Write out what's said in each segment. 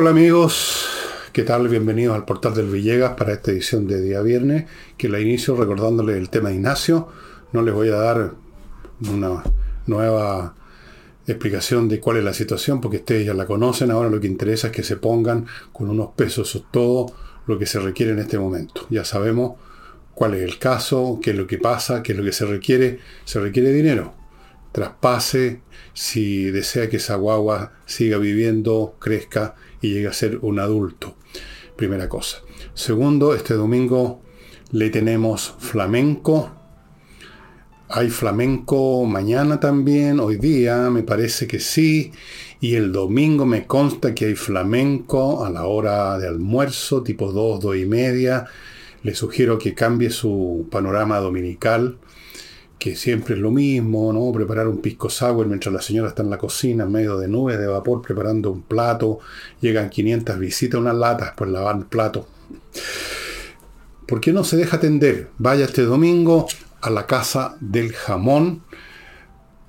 Hola amigos, ¿qué tal? Bienvenidos al portal del Villegas para esta edición de día viernes, que la inicio recordándole el tema de Ignacio. No les voy a dar una nueva explicación de cuál es la situación, porque ustedes ya la conocen. Ahora lo que interesa es que se pongan con unos pesos, eso es todo lo que se requiere en este momento. Ya sabemos cuál es el caso, qué es lo que pasa, qué es lo que se requiere. Se requiere dinero. Traspase si desea que esa guagua siga viviendo, crezca y llegue a ser un adulto. Primera cosa. Segundo, este domingo le tenemos flamenco. Hay flamenco mañana también, hoy día me parece que sí. Y el domingo me consta que hay flamenco a la hora de almuerzo, tipo 2, 2 y media. Le sugiero que cambie su panorama dominical que siempre es lo mismo, ¿no? Preparar un pisco sour mientras la señora está en la cocina en medio de nubes de vapor preparando un plato, llegan 500 visitas, unas latas, pues lavar el plato. ¿Por qué no se deja atender? Vaya este domingo a la casa del jamón.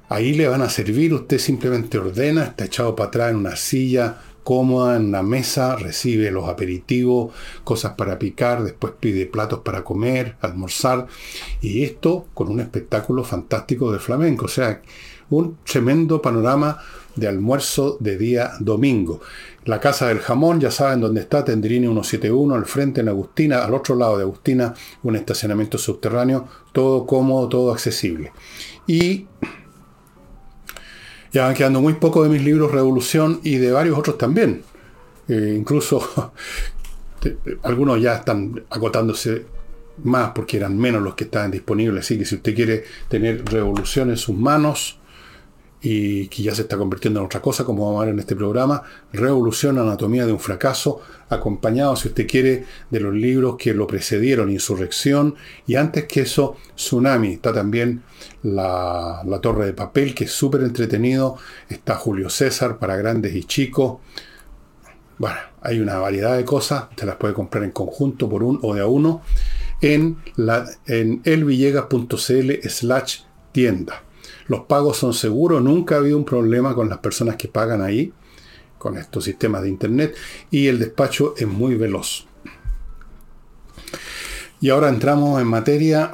Ahí le van a servir, usted simplemente ordena, está echado para atrás en una silla, cómoda en la mesa, recibe los aperitivos, cosas para picar, después pide platos para comer, almorzar, y esto con un espectáculo fantástico de flamenco, o sea, un tremendo panorama de almuerzo de día domingo. La Casa del Jamón, ya saben dónde está, Tendrini 171, al frente en Agustina, al otro lado de Agustina, un estacionamiento subterráneo, todo cómodo, todo accesible. Y ya van quedando muy poco de mis libros Revolución y de varios otros también. Eh, incluso algunos ya están acotándose más porque eran menos los que estaban disponibles. Así que si usted quiere tener Revolución en sus manos, y que ya se está convirtiendo en otra cosa, como vamos a ver en este programa, Revolución, Anatomía de un Fracaso, acompañado, si usted quiere, de los libros que lo precedieron, Insurrección, y antes que eso, Tsunami. Está también la, la Torre de Papel, que es súper entretenido, está Julio César para grandes y chicos. Bueno, hay una variedad de cosas, usted las puede comprar en conjunto por un o de a uno en, la, en elvillegas.cl slash tienda. Los pagos son seguros, nunca ha habido un problema con las personas que pagan ahí, con estos sistemas de Internet, y el despacho es muy veloz. Y ahora entramos en materia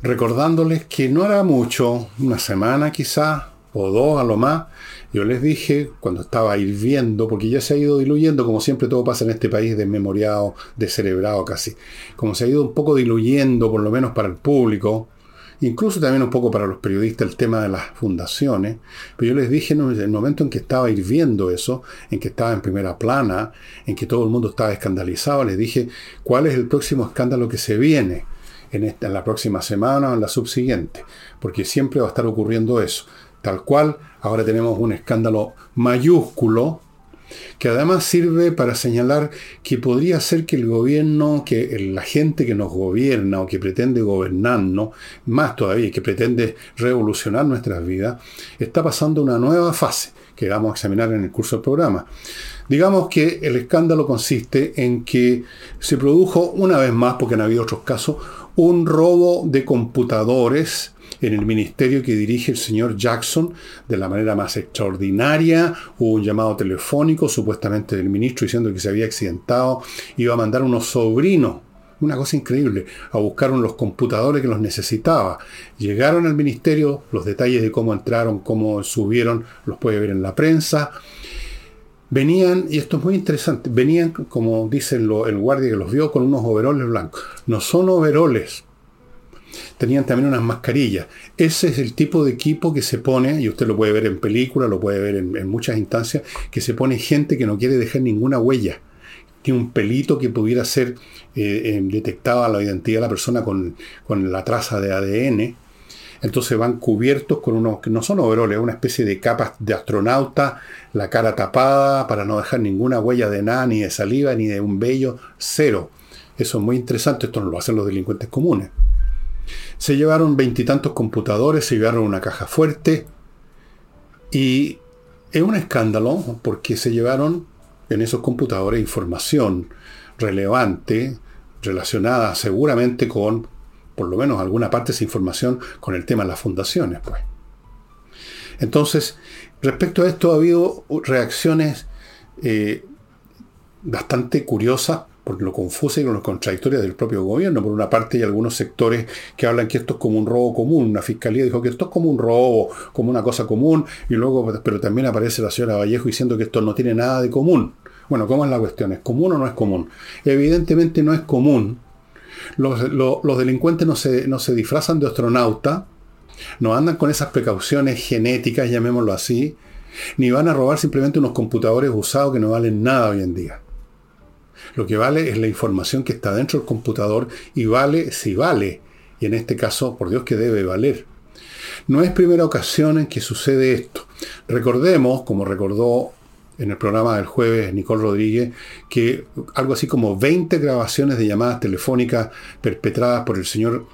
recordándoles que no hará mucho, una semana quizás, o dos a lo más, yo les dije cuando estaba hirviendo, porque ya se ha ido diluyendo, como siempre todo pasa en este país, desmemoriado, descerebrado casi, como se ha ido un poco diluyendo, por lo menos para el público, incluso también un poco para los periodistas el tema de las fundaciones, pero yo les dije en el momento en que estaba hirviendo eso, en que estaba en primera plana, en que todo el mundo estaba escandalizado, les dije cuál es el próximo escándalo que se viene en, esta, en la próxima semana o en la subsiguiente, porque siempre va a estar ocurriendo eso. Tal cual, ahora tenemos un escándalo mayúsculo, que además sirve para señalar que podría ser que el gobierno, que la gente que nos gobierna o que pretende gobernarnos, más todavía, que pretende revolucionar nuestras vidas, está pasando una nueva fase que vamos a examinar en el curso del programa. Digamos que el escándalo consiste en que se produjo una vez más, porque han habido otros casos, un robo de computadores en el ministerio que dirige el señor Jackson de la manera más extraordinaria. Hubo un llamado telefónico supuestamente del ministro diciendo que se había accidentado. Iba a mandar unos sobrinos una cosa increíble, a buscar los computadores que los necesitaba. Llegaron al ministerio, los detalles de cómo entraron, cómo subieron, los puede ver en la prensa. Venían, y esto es muy interesante, venían, como dice el guardia que los vio, con unos overoles blancos. No son overoles, tenían también unas mascarillas. Ese es el tipo de equipo que se pone, y usted lo puede ver en películas, lo puede ver en, muchas instancias, que se pone gente que no quiere dejar ninguna huella. Tiene un pelito que pudiera ser eh, a la identidad de la persona con, la traza de ADN. Entonces van cubiertos con unos, que no son overoles, una especie de capas de astronauta, la cara tapada para no dejar ninguna huella de nada, ni de saliva, ni de un vello, cero. Eso es muy interesante, esto no lo hacen los delincuentes comunes. Se llevaron veintitantos computadores, se llevaron una caja fuerte y es un escándalo porque se llevaron en esos computadores información relevante relacionada seguramente con, por lo menos alguna parte de esa información, con el tema de las fundaciones. Pues. Entonces, respecto a esto ha habido reacciones eh, bastante curiosas por lo confusa y con las contradictorias del propio gobierno. Por una parte hay algunos sectores que hablan que esto es como un robo común. Una fiscalía dijo que esto es como un robo, como una cosa común, y luego, pero también aparece la señora Vallejo diciendo que esto no tiene nada de común. Bueno, ¿cómo es la cuestión? ¿Es común o no es común? Evidentemente no es común. Los, delincuentes no se, no se disfrazan de astronauta, no andan con esas precauciones genéticas, llamémoslo así, ni van a robar simplemente unos computadores usados que no valen nada hoy en día. Lo que vale es la información que está dentro del computador y vale si vale. Y en este caso, por Dios que debe valer. No es primera ocasión en que sucede esto. Recordemos, como recordó en el programa del jueves Nicole Rodríguez, que algo así como 20 grabaciones de llamadas telefónicas perpetradas por el señor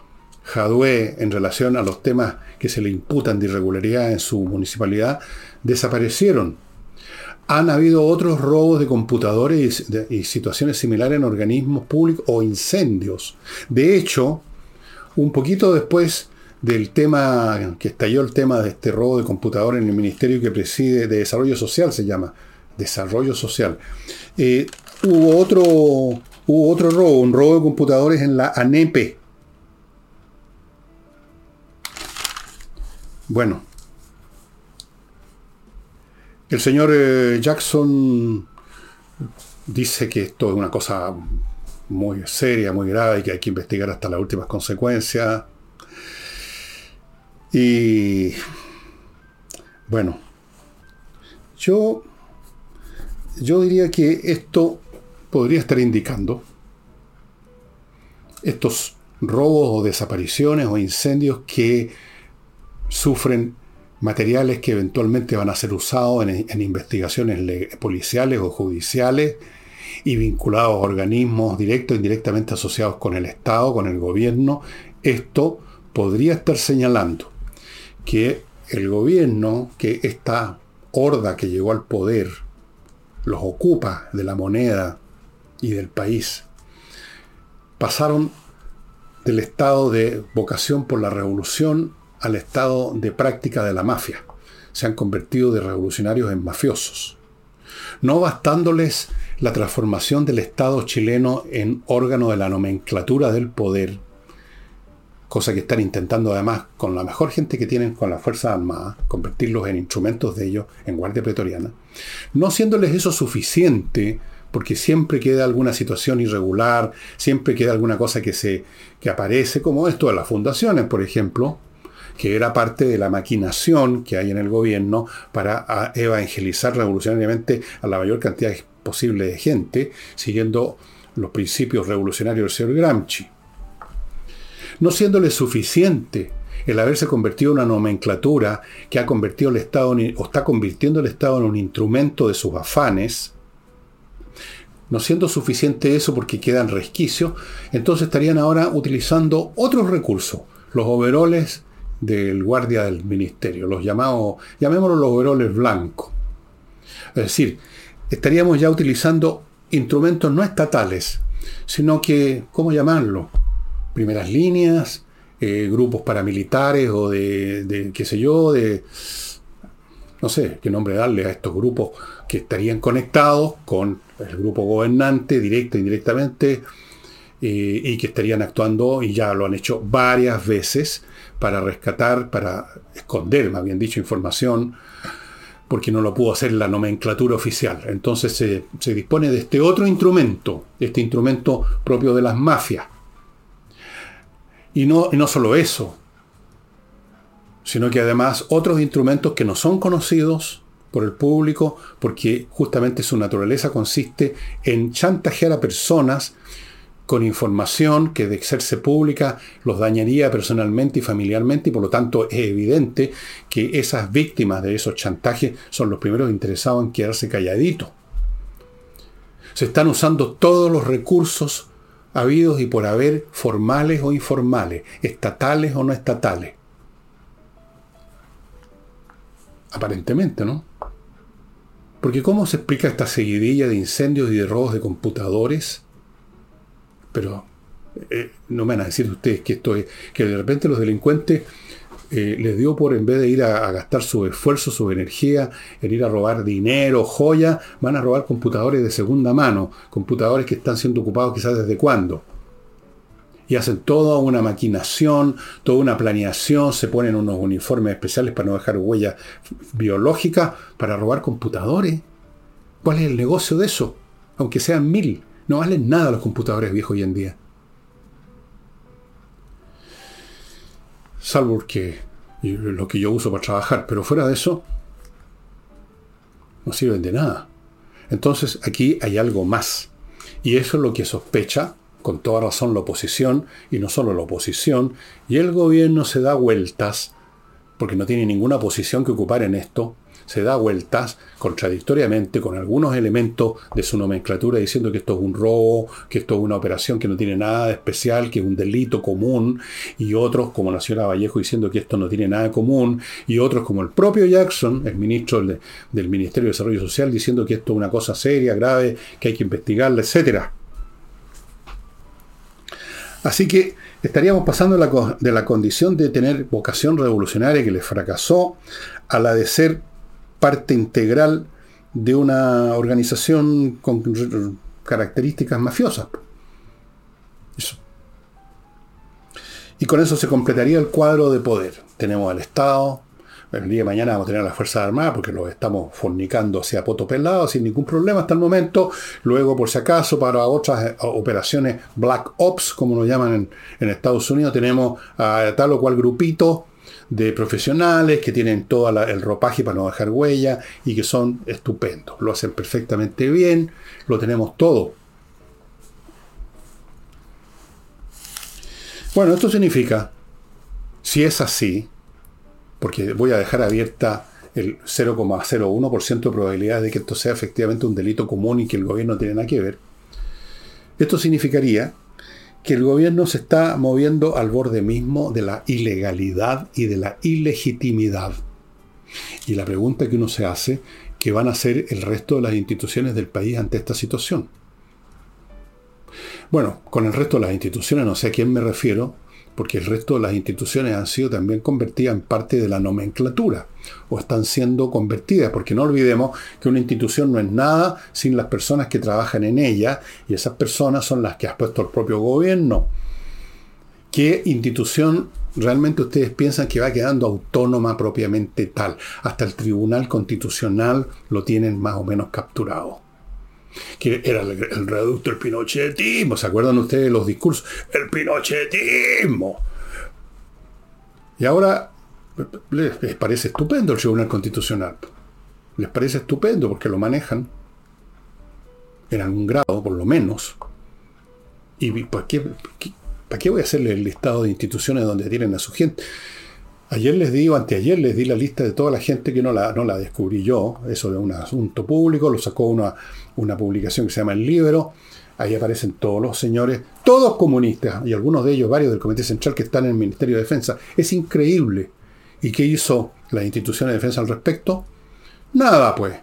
Jadue en relación a los temas que se le imputan de irregularidad en su municipalidad desaparecieron. Han habido otros robos de computadores y, situaciones similares en organismos públicos o incendios. De hecho, un poquito después del tema, que estalló el tema de este robo de computadores en el Ministerio que preside de Desarrollo Social, se llama, Desarrollo Social, eh, hubo, otro, hubo otro robo, un robo de computadores en la ANEPE. Bueno, el señor eh, Jackson dice que esto es una cosa muy seria, muy grave y que hay que investigar hasta las últimas consecuencias. Y bueno, yo, yo diría que esto podría estar indicando estos robos o desapariciones o incendios que sufren materiales que eventualmente van a ser usados en, investigaciones policiales o judiciales y vinculados a organismos directos e indirectamente asociados con el Estado, con el gobierno, esto podría estar señalando que el gobierno, que esta horda que llegó al poder, los ocupa de la moneda y del país, pasaron del estado de vocación por la revolución al estado de práctica de la mafia. Se han convertido de revolucionarios en mafiosos. No bastándoles la transformación del Estado chileno en órgano de la nomenclatura del poder, cosa que están intentando además con la mejor gente que tienen con las Fuerzas Armadas, convertirlos en instrumentos de ellos, en guardia pretoriana, no siéndoles eso suficiente, porque siempre queda alguna situación irregular, siempre queda alguna cosa que se que aparece, como esto de las fundaciones, por ejemplo, que era parte de la maquinación que hay en el gobierno para evangelizar revolucionariamente a la mayor cantidad posible de gente, siguiendo los principios revolucionarios del señor Gramsci. No siéndole suficiente el haberse convertido en una nomenclatura que ha convertido el Estado o está convirtiendo el Estado en un instrumento de sus afanes, no siendo suficiente eso porque quedan resquicios, entonces estarían ahora utilizando otros recursos, los overoles del guardia del ministerio, los llamados, llamémoslos los overoles blancos. Es decir, estaríamos ya utilizando instrumentos no estatales, sino que, ¿cómo llamarlo? Primeras líneas, eh, grupos paramilitares o de, qué sé yo, de, no sé qué nombre darle a estos grupos que estarían conectados con el grupo gobernante, directa e indirectamente, eh, y que estarían actuando, y ya lo han hecho varias veces, para rescatar, para esconder, más bien dicho, información, porque no lo pudo hacer la nomenclatura oficial. Entonces se, dispone de este otro instrumento, este instrumento propio de las mafias. Y no, y no solo eso, sino que además otros instrumentos que no son conocidos por el público, porque justamente su naturaleza consiste en chantajear a personas con información que de hacerse pública los dañaría personalmente y familiarmente y por lo tanto es evidente que esas víctimas de esos chantajes son los primeros interesados en quedarse calladitos. Se están usando todos los recursos habidos y por haber, formales o informales, estatales o no estatales. Aparentemente, ¿no? Porque ¿cómo se explica esta seguidilla de incendios y de robos de computadores? Pero eh, no me van a decir ustedes que esto es, que de repente los delincuentes eh, les dio por, en vez de ir a, gastar su esfuerzo, su energía, en ir a robar dinero, joya, van a robar computadores de segunda mano, computadores que están siendo ocupados quizás desde cuándo. Y hacen toda una maquinación, toda una planeación, se ponen unos uniformes especiales para no dejar huellas biológicas, para robar computadores. ¿Cuál es el negocio de eso? Aunque sean mil, no valen nada los computadores viejos hoy en día. salvo que lo que yo uso para trabajar, pero fuera de eso, no sirven de nada. Entonces aquí hay algo más. Y eso es lo que sospecha, con toda razón, la oposición, y no solo la oposición, y el gobierno se da vueltas, porque no tiene ninguna posición que ocupar en esto, se da vueltas contradictoriamente con algunos elementos de su nomenclatura diciendo que esto es un robo, que esto es una operación que no tiene nada de especial, que es un delito común, y otros como la señora Vallejo diciendo que esto no tiene nada común, y otros como el propio Jackson, el ministro del, Ministerio de Desarrollo Social, diciendo que esto es una cosa seria, grave, que hay que investigarla, etc. Así que estaríamos pasando de la condición de tener vocación revolucionaria que les fracasó a la de ser parte integral de una organización con características mafiosas. Y con eso se completaría el cuadro de poder. Tenemos al Estado, el día de mañana vamos a tener a las Fuerzas Armadas porque lo estamos fornicando hacia poto pelado sin ningún problema hasta el momento. Luego, por si acaso, para otras eh, operaciones Black Ops, como lo llaman en, en Estados Unidos, tenemos a tal o cual grupito de profesionales que tienen todo el ropaje para no dejar huella y que son estupendos. Lo hacen perfectamente bien, lo tenemos todo. Bueno, esto significa, si es así, porque voy a dejar abierta el 0,01% de probabilidad de que esto sea efectivamente un delito común y que el gobierno no tiene nada que ver, esto significaría que el gobierno se está moviendo al borde mismo de la ilegalidad y de la ilegitimidad. Y la pregunta que uno se hace, ¿qué van a hacer el resto de las instituciones del país ante esta situación? Bueno, con el resto de las instituciones no sé a quién me refiero, porque el resto de las instituciones han sido también convertidas en parte de la nomenclatura, o están siendo convertidas, porque no olvidemos que una institución no es nada sin las personas que trabajan en ella, y esas personas son las que ha puesto el propio gobierno. ¿Qué institución realmente ustedes piensan que va quedando autónoma propiamente tal? Hasta el Tribunal Constitucional lo tienen más o menos capturado que era el, reducto del pinochetismo. ¿Se acuerdan ustedes los discursos? El pinochetismo. Y ahora les, parece estupendo el Tribunal Constitucional. Les parece estupendo porque lo manejan en algún grado, por lo menos. ¿Y para qué, para qué voy a hacerle el listado de instituciones donde tienen a su gente? Ayer les di, o anteayer les di la lista de toda la gente que no la, no la descubrí yo, eso de un asunto público, lo sacó una, una publicación que se llama El Libro, ahí aparecen todos los señores, todos comunistas, y algunos de ellos, varios del Comité Central que están en el Ministerio de Defensa. Es increíble. ¿Y qué hizo la institución de defensa al respecto? Nada, pues.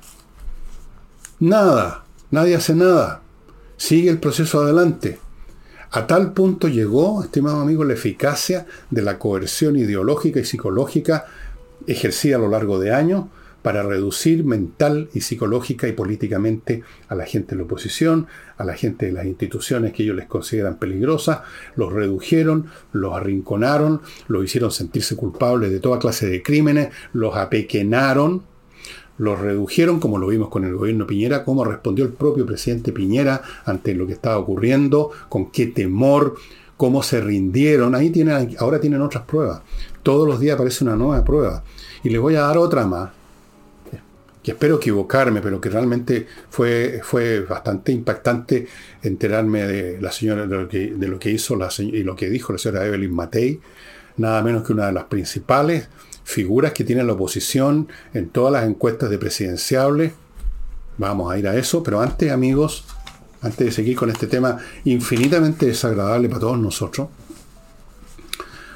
Nada. Nadie hace nada. Sigue el proceso adelante. A tal punto llegó, estimado amigo, la eficacia de la coerción ideológica y psicológica ejercida a lo largo de años para reducir mental y psicológica y políticamente a la gente de la oposición, a la gente de las instituciones que ellos les consideran peligrosas, los redujeron, los arrinconaron, los hicieron sentirse culpables de toda clase de crímenes, los apequenaron, los redujeron, como lo vimos con el gobierno Piñera, cómo respondió el propio presidente Piñera ante lo que estaba ocurriendo, con qué temor, cómo se rindieron. Ahí tienen, ahora tienen otras pruebas. Todos los días aparece una nueva prueba. Y les voy a dar otra más, que espero equivocarme, pero que realmente fue, fue bastante impactante enterarme de la señora, de lo que, hizo y lo que dijo la señora Evelyn Matei, nada menos que una de las principales figuras que tiene la oposición en todas las encuestas de presidenciables. Vamos a ir a eso, pero antes, amigos, antes de seguir con este tema infinitamente desagradable para todos nosotros,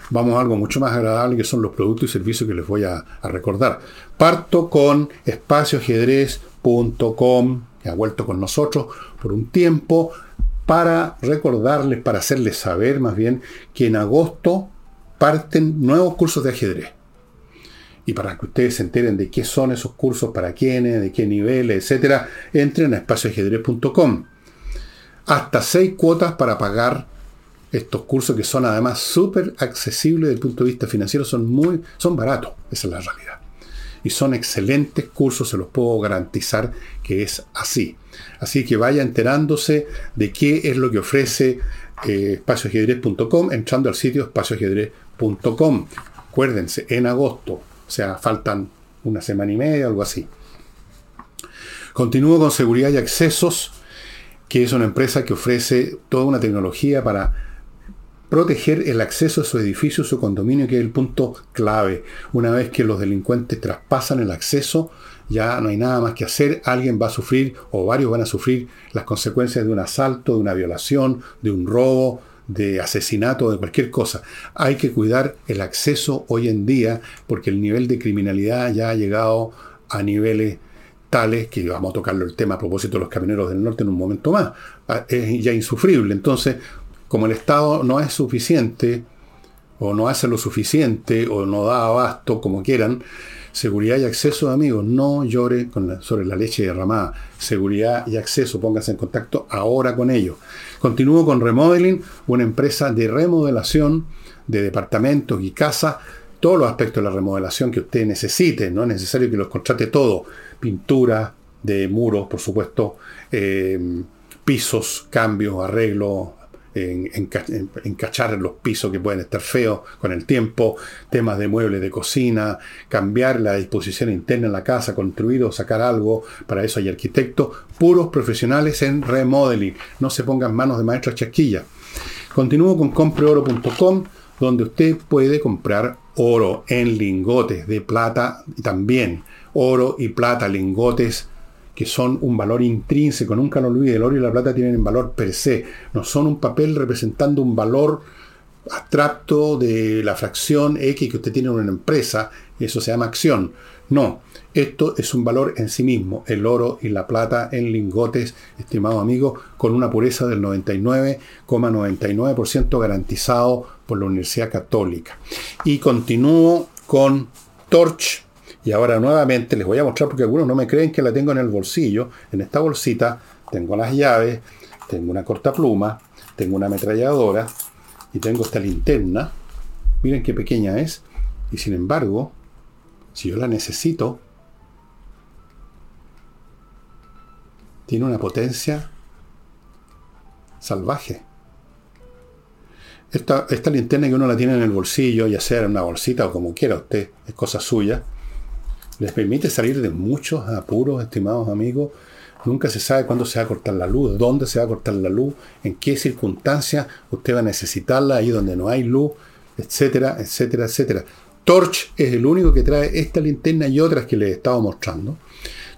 vamos a algo mucho más agradable que son los productos y servicios que les voy a, recordar. Parto con espacioajedrez.com, que ha vuelto con nosotros por un tiempo, para recordarles, para hacerles saber más bien, que en agosto parten nuevos cursos de ajedrez. Y para que ustedes se enteren de qué son esos cursos, para quiénes, de qué niveles, etcétera, entren a espacioajedrez.com. Hasta seis cuotas para pagar estos cursos que son además súper accesibles desde el punto de vista financiero, son muy, son baratos, esa es la realidad. Y son excelentes cursos, se los puedo garantizar que es así. Así que vaya enterándose de qué es lo que ofrece eh, entrando al sitio espacioajedrez.com. Acuérdense, en agosto, o sea, faltan una semana y media, algo así. Continúo con seguridad y accesos, que es una empresa que ofrece toda una tecnología para proteger el acceso a su edificio, su condominio, que es el punto clave. Una vez que los delincuentes traspasan el acceso, ya no hay nada más que hacer, alguien va a sufrir o varios van a sufrir las consecuencias de un asalto, de una violación, de un robo, de asesinato, de cualquier cosa. Hay que cuidar el acceso hoy en día porque el nivel de criminalidad ya ha llegado a niveles tales que vamos a tocarlo el tema a propósito de los camioneros del norte en un momento más. Ah, es ya insufrible. Entonces, como el Estado no es suficiente, o no hace lo suficiente, o no da abasto, como quieran, seguridad y acceso, amigos, no llore sobre la leche derramada. Seguridad y acceso, pónganse en contacto ahora con ellos. Continúo con Remodeling, una empresa de remodelación de departamentos y casas, todos los aspectos de la remodelación que usted necesite, no es necesario que los contrate todo, pintura de muros, por supuesto, eh, pisos, cambios, arreglos, en, encachar los pisos que pueden estar feos con el tiempo, temas de muebles de cocina, cambiar la disposición interna en la casa, construir o sacar algo, para eso hay arquitectos, puros profesionales en remodeling, no se pongan manos de maestros chasquilla. Continúo con compreoro.com, donde usted puede comprar oro en lingotes de plata y también oro y plata, lingotes que son un valor intrínseco, nunca lo olvide, el oro y la plata tienen valor per se, no son un papel representando un valor abstracto de la fracción X que usted tiene en una empresa, eso se llama acción. No, esto es un valor en sí mismo, el oro y la plata en lingotes, estimado amigo, con una pureza del 99,99% garantizado por la Universidad Católica. Y continúo con Torch y ahora nuevamente les voy a mostrar porque algunos no me creen que la tengo en el bolsillo. En esta bolsita tengo las llaves, tengo una corta pluma, tengo una ametralladora y tengo esta linterna. Miren qué pequeña es. Y sin embargo, si yo la necesito, tiene una potencia salvaje. Esta, esta linterna que uno la tiene en el bolsillo, ya sea en una bolsita o como quiera usted, es cosa suya les permite salir de muchos apuros, estimados amigos. Nunca se sabe cuándo se va a cortar la luz, dónde se va a cortar la luz, en qué circunstancias usted va a necesitarla, ahí donde no hay luz, etcétera, etcétera, etcétera. Torch es el único que trae esta linterna y otras que les he estado mostrando.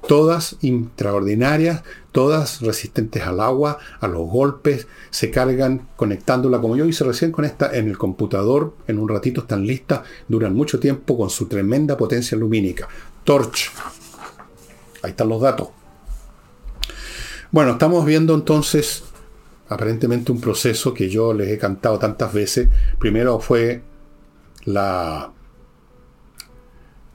Todas extraordinarias, todas resistentes al agua, a los golpes, se cargan conectándola como yo hice recién con esta en el computador, en un ratito están listas, duran mucho tiempo con su tremenda potencia lumínica. Torch. Ahí están los datos. Bueno, estamos viendo entonces aparentemente un proceso que yo les he cantado tantas veces. Primero fue la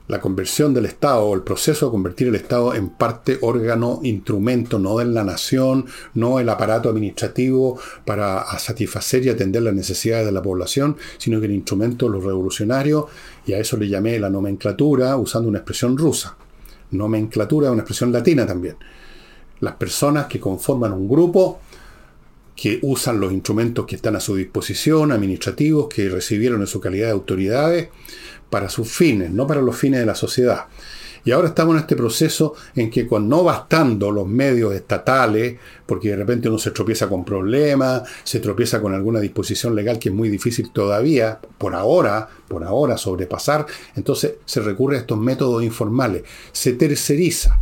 la conversión del Estado, el proceso de convertir el Estado en parte órgano, instrumento, no de la nación, no el aparato administrativo para satisfacer y atender las necesidades de la población, sino que el instrumento los revolucionarios, y a eso le llamé la nomenclatura, usando una expresión rusa. Nomenclatura es una expresión latina también. Las personas que conforman un grupo que usan los instrumentos que están a su disposición, administrativos, que recibieron en su calidad de autoridades, para sus fines, no para los fines de la sociedad. Y ahora estamos en este proceso en que con no bastando los medios estatales, porque de repente uno se tropieza con problemas, se tropieza con alguna disposición legal que es muy difícil todavía, por ahora, por ahora sobrepasar, entonces se recurre a estos métodos informales. Se terceriza,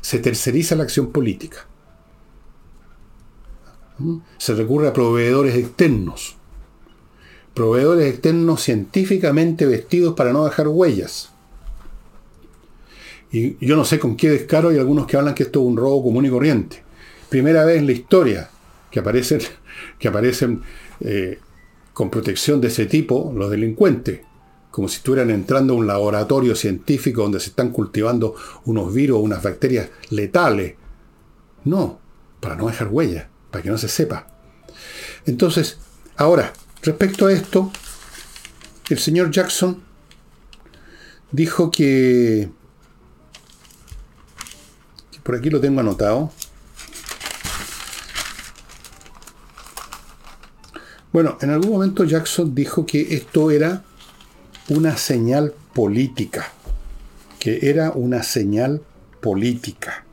se terceriza la acción política. ¿Mm? Se recurre a proveedores externos proveedores externos científicamente vestidos para no dejar huellas. Y yo no sé con qué descaro hay algunos que hablan que esto es un robo común y corriente. Primera vez en la historia que aparecen, que aparecen eh, con protección de ese tipo los delincuentes, como si estuvieran entrando a un laboratorio científico donde se están cultivando unos virus o unas bacterias letales. No, para no dejar huella, para que no se sepa. Entonces, ahora, respecto a esto, el señor Jackson dijo que, por aquí lo tengo anotado, Bueno, en algún momento Jackson dijo que esto era una señal política, que era una señal política.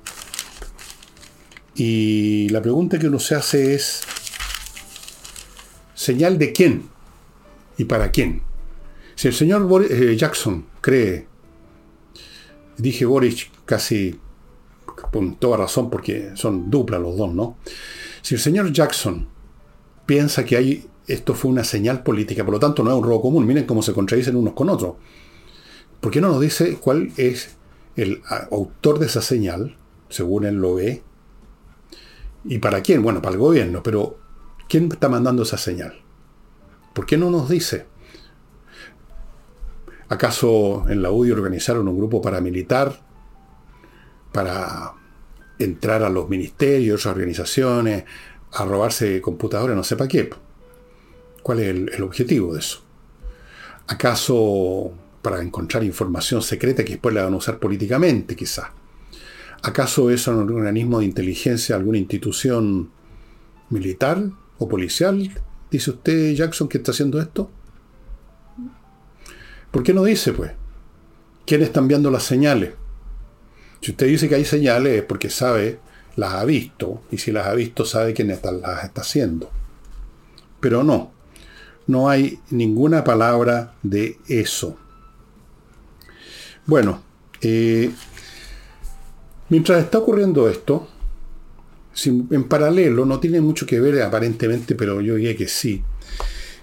Y la pregunta que uno se hace es, ¿señal de quién? ¿Y para quién? Si el señor eh, Jackson cree, dije Boris casi con toda razón porque son dupla los dos, ¿no? Si el señor Jackson piensa que hay esto fue una señal política, por lo tanto no es un robo común. Miren cómo se contradicen unos con otros. ¿Por qué no nos dice cuál es el autor de esa señal, según él lo ve? ¿Y para quién? Bueno, para el gobierno, pero ¿quién está mandando esa señal? ¿Por qué no nos dice? ¿Acaso en la UDI organizaron un grupo paramilitar para entrar a los ministerios, organizaciones, a robarse computadores, no sé para qué? ¿Cuál es el, objetivo de eso? ¿Acaso para encontrar información secreta que después la van a usar políticamente, quizá? ¿Acaso es un organismo de inteligencia, alguna institución militar o policial? ¿Dice usted, Jackson, que está haciendo esto? ¿Por qué no dice, pues? ¿Quiénes están viendo las señales? Si usted dice que hay señales es porque sabe, las ha visto, y si las ha visto sabe quién las está haciendo. Pero no, no hay ninguna palabra de eso. Bueno, eh, mientras está ocurriendo esto, en paralelo, no tiene mucho que ver aparentemente, pero yo diría que sí.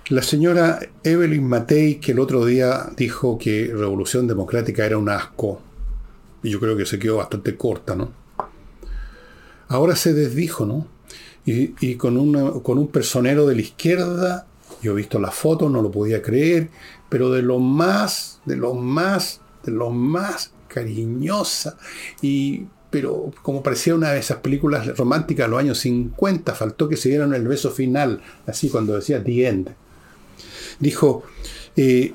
La señora Evelyn Matei, que el otro día dijo que Revolución Democrática era un asco, y yo creo que se quedó bastante corta, ¿no? Ahora se desdijo, ¿no? Y, con, con un personero de la izquierda yo he visto las fotos, no lo podía creer, pero de lo más, de lo más, de lo más cariñosa y pero como parecía una de esas películas románticas de los años 50, faltó que se dieran el beso final, así cuando decía The End. Dijo, eh,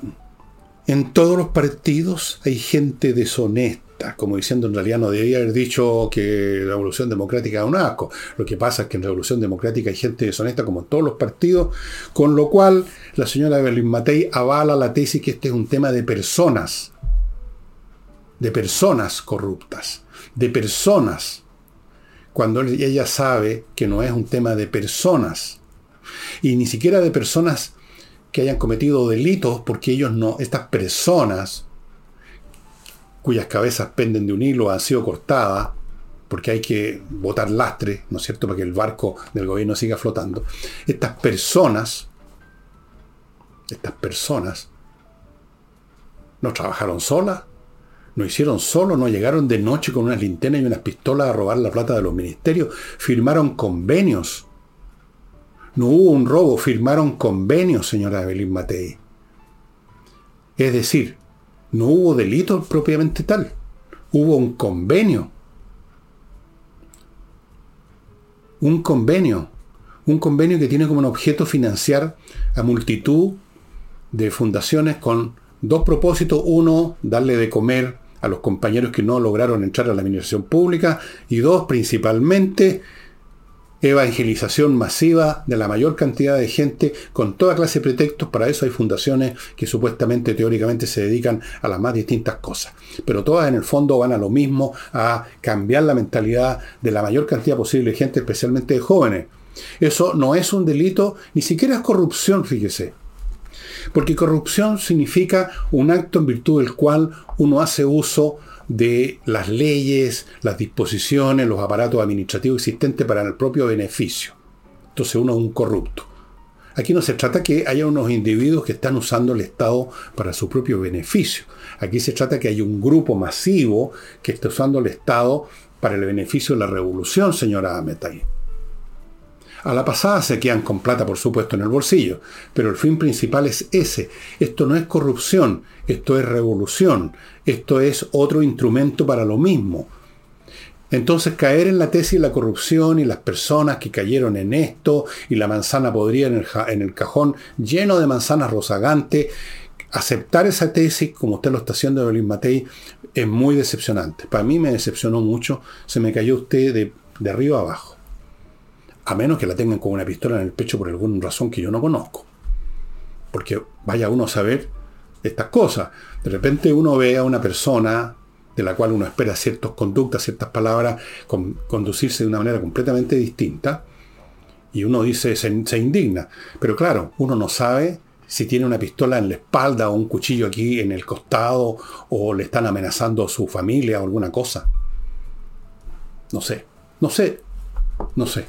en todos los partidos hay gente deshonesta como diciendo en realidad no debía haber dicho que la Revolución Democrática es un asco. Lo que pasa es que en Revolución Democrática hay gente deshonesta como en todos los partidos, con lo cual la señora Evelyn Matei avala la tesis que este es un tema de personas, de personas corruptas, de personas, cuando ella sabe que no es un tema de personas, y ni siquiera de personas que hayan cometido delitos, porque ellos no, estas personas, cuyas cabezas penden de un hilo han sido cortadas, porque hay que botar lastre, ¿no es cierto?, para que el barco del gobierno siga flotando. Estas personas, estas personas, no trabajaron solas, no hicieron solo, no llegaron de noche con unas linternas y unas pistolas a robar la plata de los ministerios, firmaron convenios. No hubo un robo, firmaron convenios, señora Evelyn Matei. Es decir, no hubo delito propiamente tal. Hubo un convenio. Un convenio. Un convenio que tiene como objeto financiar a multitud de fundaciones con dos propósitos. Uno, darle de comer a los compañeros que no lograron entrar a la administración pública. Y dos, principalmente, evangelización masiva de la mayor cantidad de gente con toda clase de pretextos. Para eso hay fundaciones que supuestamente, teóricamente, se dedican a las más distintas cosas. Pero todas en el fondo van a lo mismo, a cambiar la mentalidad de la mayor cantidad posible de gente, especialmente de jóvenes. Eso no es un delito, ni siquiera es corrupción, fíjese. Porque corrupción significa un acto en virtud del cual uno hace uso de las leyes, las disposiciones, los aparatos administrativos existentes para el propio beneficio. Entonces uno es un corrupto. Aquí no se trata que haya unos individuos que están usando el Estado para su propio beneficio. Aquí se trata que haya un grupo masivo que está usando el Estado para el beneficio de la revolución, señora Ametay. A la pasada se quedan con plata, por supuesto, en el bolsillo, pero el fin principal es ese. Esto no es corrupción, esto es revolución, esto es otro instrumento para lo mismo. Entonces caer en la tesis de la corrupción y las personas que cayeron en esto y la manzana podría en el, cajón lleno de manzanas rozagantes, aceptar esa tesis como usted lo está haciendo de Matei es muy decepcionante. Para mí me decepcionó mucho, se me cayó usted de, de arriba abajo. A menos que la tengan con una pistola en el pecho por alguna razón que yo no conozco. Porque vaya uno a saber estas cosas. De repente uno ve a una persona de la cual uno espera ciertas conductas, ciertas palabras, conducirse de una manera completamente distinta, y uno dice, se, se, indigna. Pero claro, uno no sabe si tiene una pistola en la espalda o un cuchillo aquí en el costado, o le están amenazando a su familia o alguna cosa. No sé, no sé, no sé.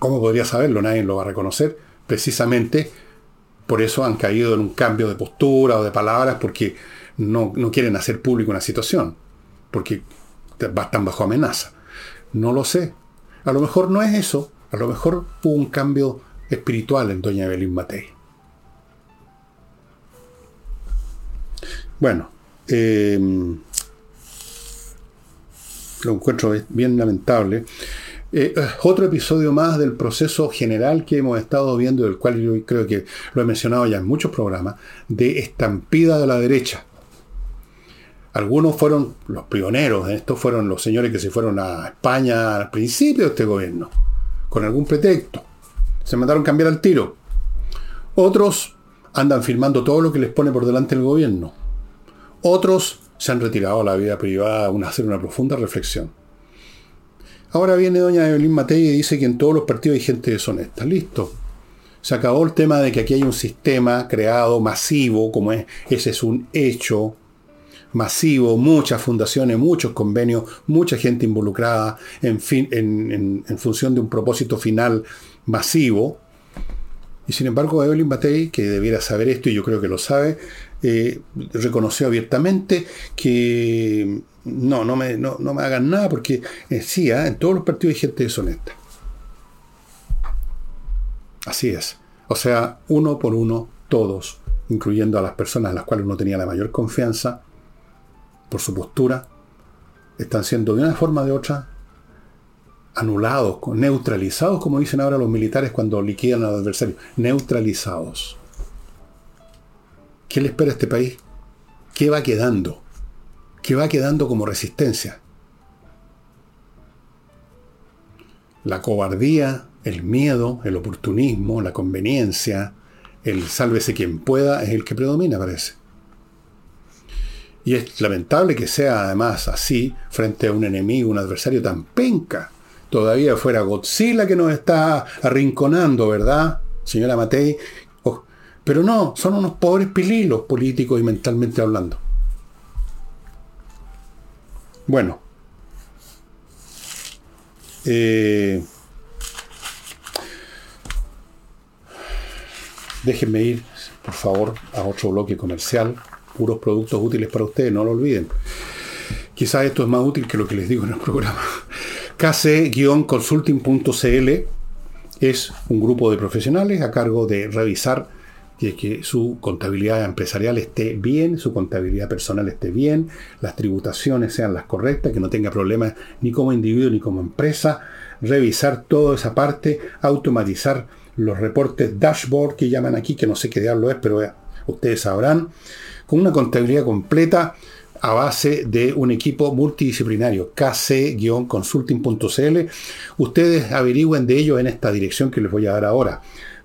¿Cómo podría saberlo? Nadie lo va a reconocer. Precisamente por eso han caído en un cambio de postura o de palabras, porque no, quieren hacer público una situación, porque están bajo amenaza. No lo sé. A lo mejor no es eso. A lo mejor hubo un cambio espiritual en doña Evelyn Matei. Bueno, em, lo encuentro bien lamentable. Eh, otro episodio más del proceso general que hemos estado viendo, del cual yo creo que lo he mencionado ya en muchos programas, de estampida de la derecha. Algunos fueron los pioneros, estos fueron los señores que se fueron a España al principio de este gobierno, con algún pretexto. Se mandaron cambiar al tiro. Otros andan firmando todo lo que les pone por delante el gobierno. Otros se han retirado a la vida privada a hacer una profunda reflexión. Ahora viene doña Evelyn Matei y dice que en todos los partidos hay gente deshonesta. Listo. Se acabó el tema de que aquí hay un sistema creado masivo, como es, ese es un hecho, masivo, muchas fundaciones, muchos convenios, mucha gente involucrada en, fin, en, función de un propósito final masivo. Y sin embargo, Evelyn Batey, que debiera saber esto, y yo creo que lo sabe, eh, reconoció abiertamente que no, no me, no, me hagan nada porque eh, sí, ¿ah? en todos los partidos hay gente deshonesta. Así es. O sea, uno por uno, todos, incluyendo a las personas a las cuales uno tenía la mayor confianza, por su postura, están siendo de una forma o de otra anulados, neutralizados, como dicen ahora los militares cuando liquidan al adversario, neutralizados. ¿Qué le espera a este país? ¿Qué va quedando? ¿Qué va quedando como resistencia? La cobardía, el miedo, el oportunismo, la conveniencia, el sálvese quien pueda es el que predomina, parece. Y es lamentable que sea además así frente a un enemigo, un adversario tan penca. Todavía fuera Godzilla que nos está arrinconando, ¿verdad, señora Matei? Pero no, son unos pobres pililos políticos y mentalmente hablando. Bueno. Eh, déjenme ir, por favor, a otro bloque comercial puros productos útiles para ustedes, no lo olviden. Quizás esto es más útil que lo que les digo en el programa. KC-consulting.cl es un grupo de profesionales a cargo de revisar que, que su contabilidad empresarial esté bien, su contabilidad personal esté bien, las tributaciones sean las correctas, que no tenga problemas ni como individuo ni como empresa, revisar toda esa parte, automatizar los reportes dashboard que llaman aquí, que no sé qué diablo es, pero ustedes sabrán con una contabilidad completa a base de un equipo multidisciplinario, kc-consulting.cl. Ustedes averigüen de ello en esta dirección que les voy a dar ahora.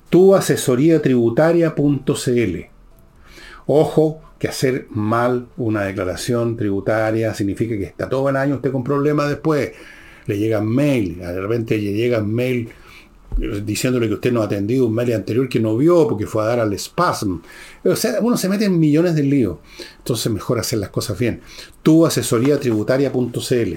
tuasesoriatributaria.cl. Ojo, que hacer mal una declaración tributaria significa que está todo el año usted con problemas después. Le llegan mail, de repente le llegan mail diciéndole que usted no ha atendido un mail anterior que no vio porque fue a dar al spasm. O sea, uno se mete en millones de líos. Entonces mejor hacer las cosas bien. Tu asesoría tributaria.cl.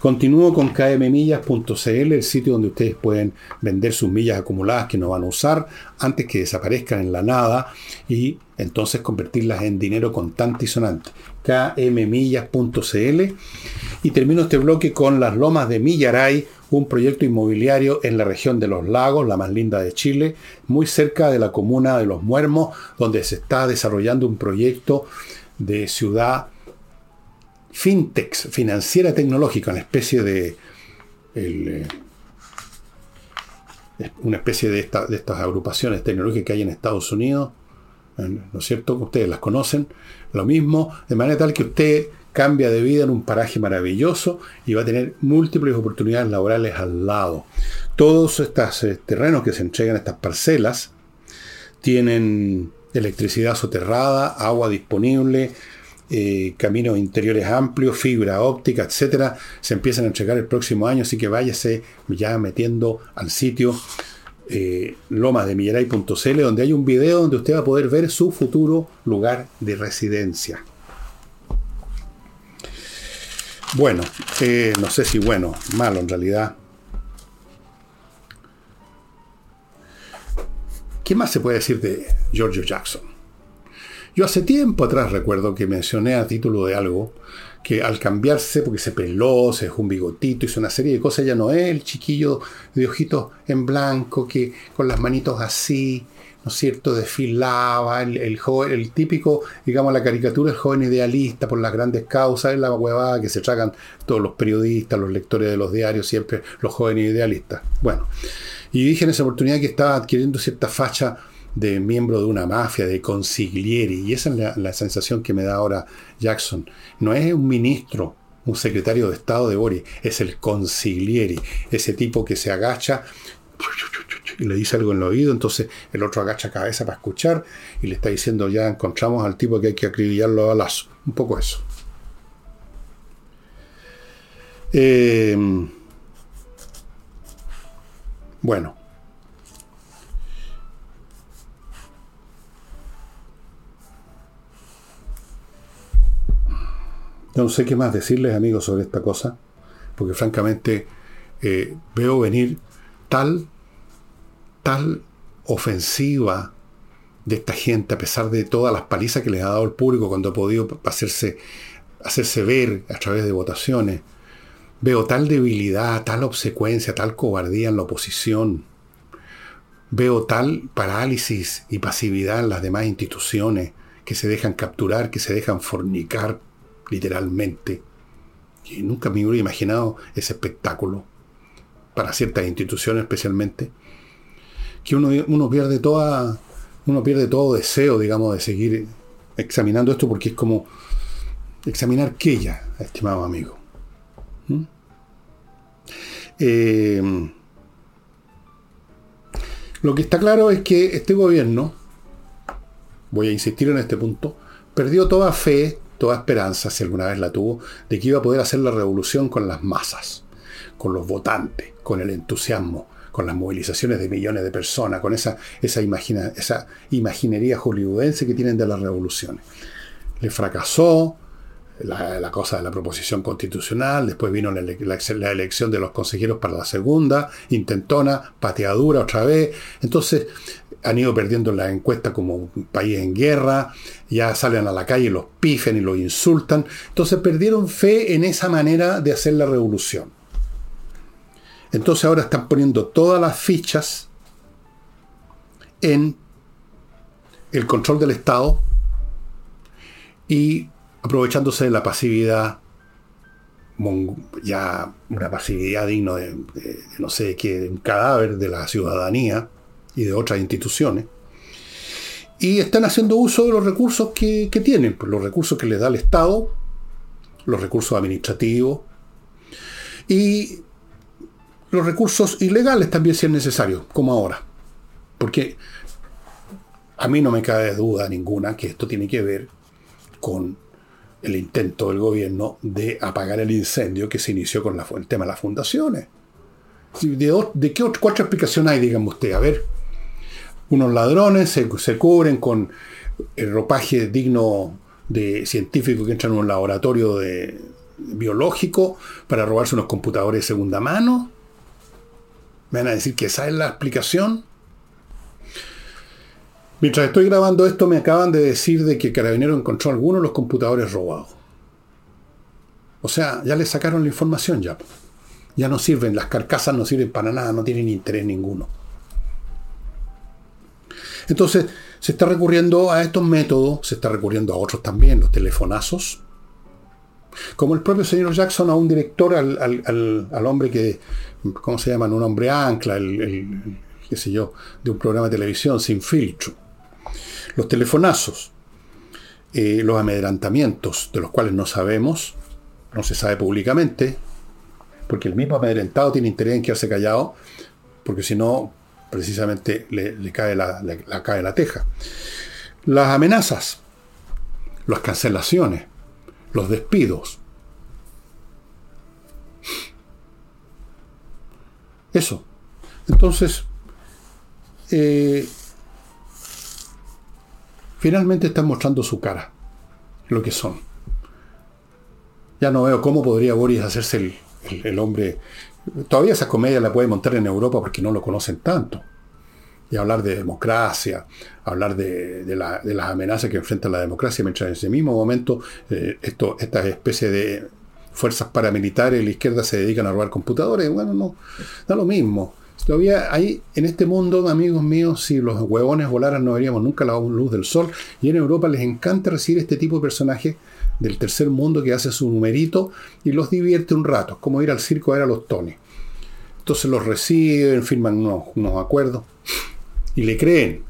Continúo con kmmillas.cl, el sitio donde ustedes pueden vender sus millas acumuladas que no van a usar antes que desaparezcan en la nada y entonces convertirlas en dinero contante y sonante. kmmillas.cl. Y termino este bloque con las lomas de Millaray un proyecto inmobiliario en la región de los lagos, la más linda de Chile, muy cerca de la comuna de Los Muermos, donde se está desarrollando un proyecto de ciudad fintech, financiera tecnológica, una especie de... Eh, una especie de, de estas agrupaciones tecnológicas que hay en Estados Unidos, ¿no es cierto? Ustedes las conocen, lo mismo, de manera tal que usted cambia de vida en un paraje maravilloso y va a tener múltiples oportunidades laborales al lado. Todos estos eh, terrenos que se entregan, estas parcelas, tienen electricidad soterrada, agua disponible, eh, caminos interiores amplios, fibra óptica, etcétera, se empiezan a entregar el próximo año, así que váyase ya metiendo al sitio eh, donde hay un video donde usted va a poder ver su futuro lugar de residencia. Bueno, eh, no sé si bueno, malo en realidad. ¿Qué más se puede decir de Giorgio Jackson? Yo hace tiempo atrás recuerdo que mencioné a título de algo que al cambiarse, porque se peló, se dejó un bigotito, hizo una serie de cosas, ya no es el chiquillo de ojitos en blanco, que con las manitos así, ¿no es cierto?, desfilaba, el, el, el típico, digamos, la caricatura del joven idealista por las grandes causas, es la huevada que se tragan todos los periodistas, los lectores de los diarios, siempre los jóvenes idealistas. Bueno, y dije en esa oportunidad que estaba adquiriendo cierta facha de miembro de una mafia, de consiglieri, y esa es la, la sensación que me da ahora Jackson. No es un ministro, un secretario de Estado de Boris, es el consiglieri, ese tipo que se agacha y le dice algo en el oído, entonces el otro agacha cabeza para escuchar y le está diciendo ya encontramos al tipo que hay que acribillarlo a lazo. Un poco eso. Eh, bueno. No sé qué más decirles, amigos, sobre esta cosa, porque francamente eh, veo venir tal tal ofensiva de esta gente, a pesar de todas las palizas que les ha dado el público cuando ha podido hacerse, hacerse ver a través de votaciones, veo tal debilidad, tal obsecuencia, tal cobardía en la oposición. Veo tal parálisis y pasividad en las demás instituciones que se dejan capturar, que se dejan fornicar literalmente. Y nunca me hubiera imaginado ese espectáculo, para ciertas instituciones especialmente que uno, pierde toda, uno pierde todo deseo, digamos, de seguir examinando esto porque es como examinar qué ya, estimado amigo. ¿Mm? Eh, lo que está claro es que este gobierno, voy a insistir en este punto, perdió toda fe, toda esperanza, si alguna vez la tuvo, de que iba a poder hacer la revolución con las masas, con los votantes, con el entusiasmo, con las movilizaciones de millones de personas, con esa, esa, imagina, esa imaginería hollywoodense que tienen de las revoluciones. Le fracasó la, cosa de la proposición constitucional, después vino la, elección de los consejeros para la segunda, intentona, pateadura otra vez. Entonces han ido perdiendo la encuesta como un país en guerra, ya salen a la calle, los pifen y los insultan. Entonces perdieron fe en esa manera de hacer la revolución. Entonces ahora están poniendo todas las fichas en el control del Estado y aprovechándose de la pasividad, ya una pasividad digna de, no sé qué, un cadáver de la ciudadanía y de otras instituciones. Y están haciendo uso de los recursos que, que tienen, pues, los recursos que les da el Estado, los recursos administrativos, y los recursos ilegales también si es necesario, como ahora. Porque a mí no me cabe duda ninguna que esto tiene que ver con el intento del gobierno de apagar el incendio que se inició con el tema de las fundaciones. ¿De, qué otra, explicación hay, díganme usted? A ver, unos ladrones se, se cubren con el ropaje digno de científico que entran en un laboratorio de, biológico para robarse unos computadores de segunda mano. ¿Me van a decir que esa es la explicación? Mientras estoy grabando esto, me acaban de decir de que Carabinero encontró algunos de los computadores robados. O sea, ya le sacaron la información ya. Ya no sirven, las carcasas no sirven para nada, no tienen interés ninguno. Entonces, se está recurriendo a estos métodos, se está recurriendo a otros también, los telefonazos. Como el propio señor Jackson a un director, al, hombre que, ¿cómo se llaman? Un hombre ancla, el, qué sé yo, de un programa de televisión sin filtro. Los telefonazos, eh, los amedrentamientos, de los cuales no sabemos, no se sabe públicamente, porque el mismo amedrentado tiene interés en quedarse callado, porque si no, precisamente le, cae, la, cae la teja. Las amenazas, las cancelaciones, los despidos. Eso. Entonces, eh, finalmente están mostrando su cara, lo que son. Ya no veo cómo podría Boris hacerse el, el, hombre. Todavía esa comedia la puede montar en Europa porque no lo conocen tanto. Y hablar de democracia, hablar de, las amenazas que enfrenta la democracia, mientras en ese mismo momento eh, esto, esta especie de fuerzas paramilitares de la izquierda se dedican a robar computadores. Bueno, no, da lo mismo. Todavía hay en este mundo, amigos míos, si los huevones volaran no veríamos nunca la luz del sol. Y en Europa les encanta recibir este tipo de personajes del tercer mundo que hace su numerito y los divierte un rato, como ir al circo a ver a los Tony. Entonces los reciben, firman unos, acuerdos y le creen.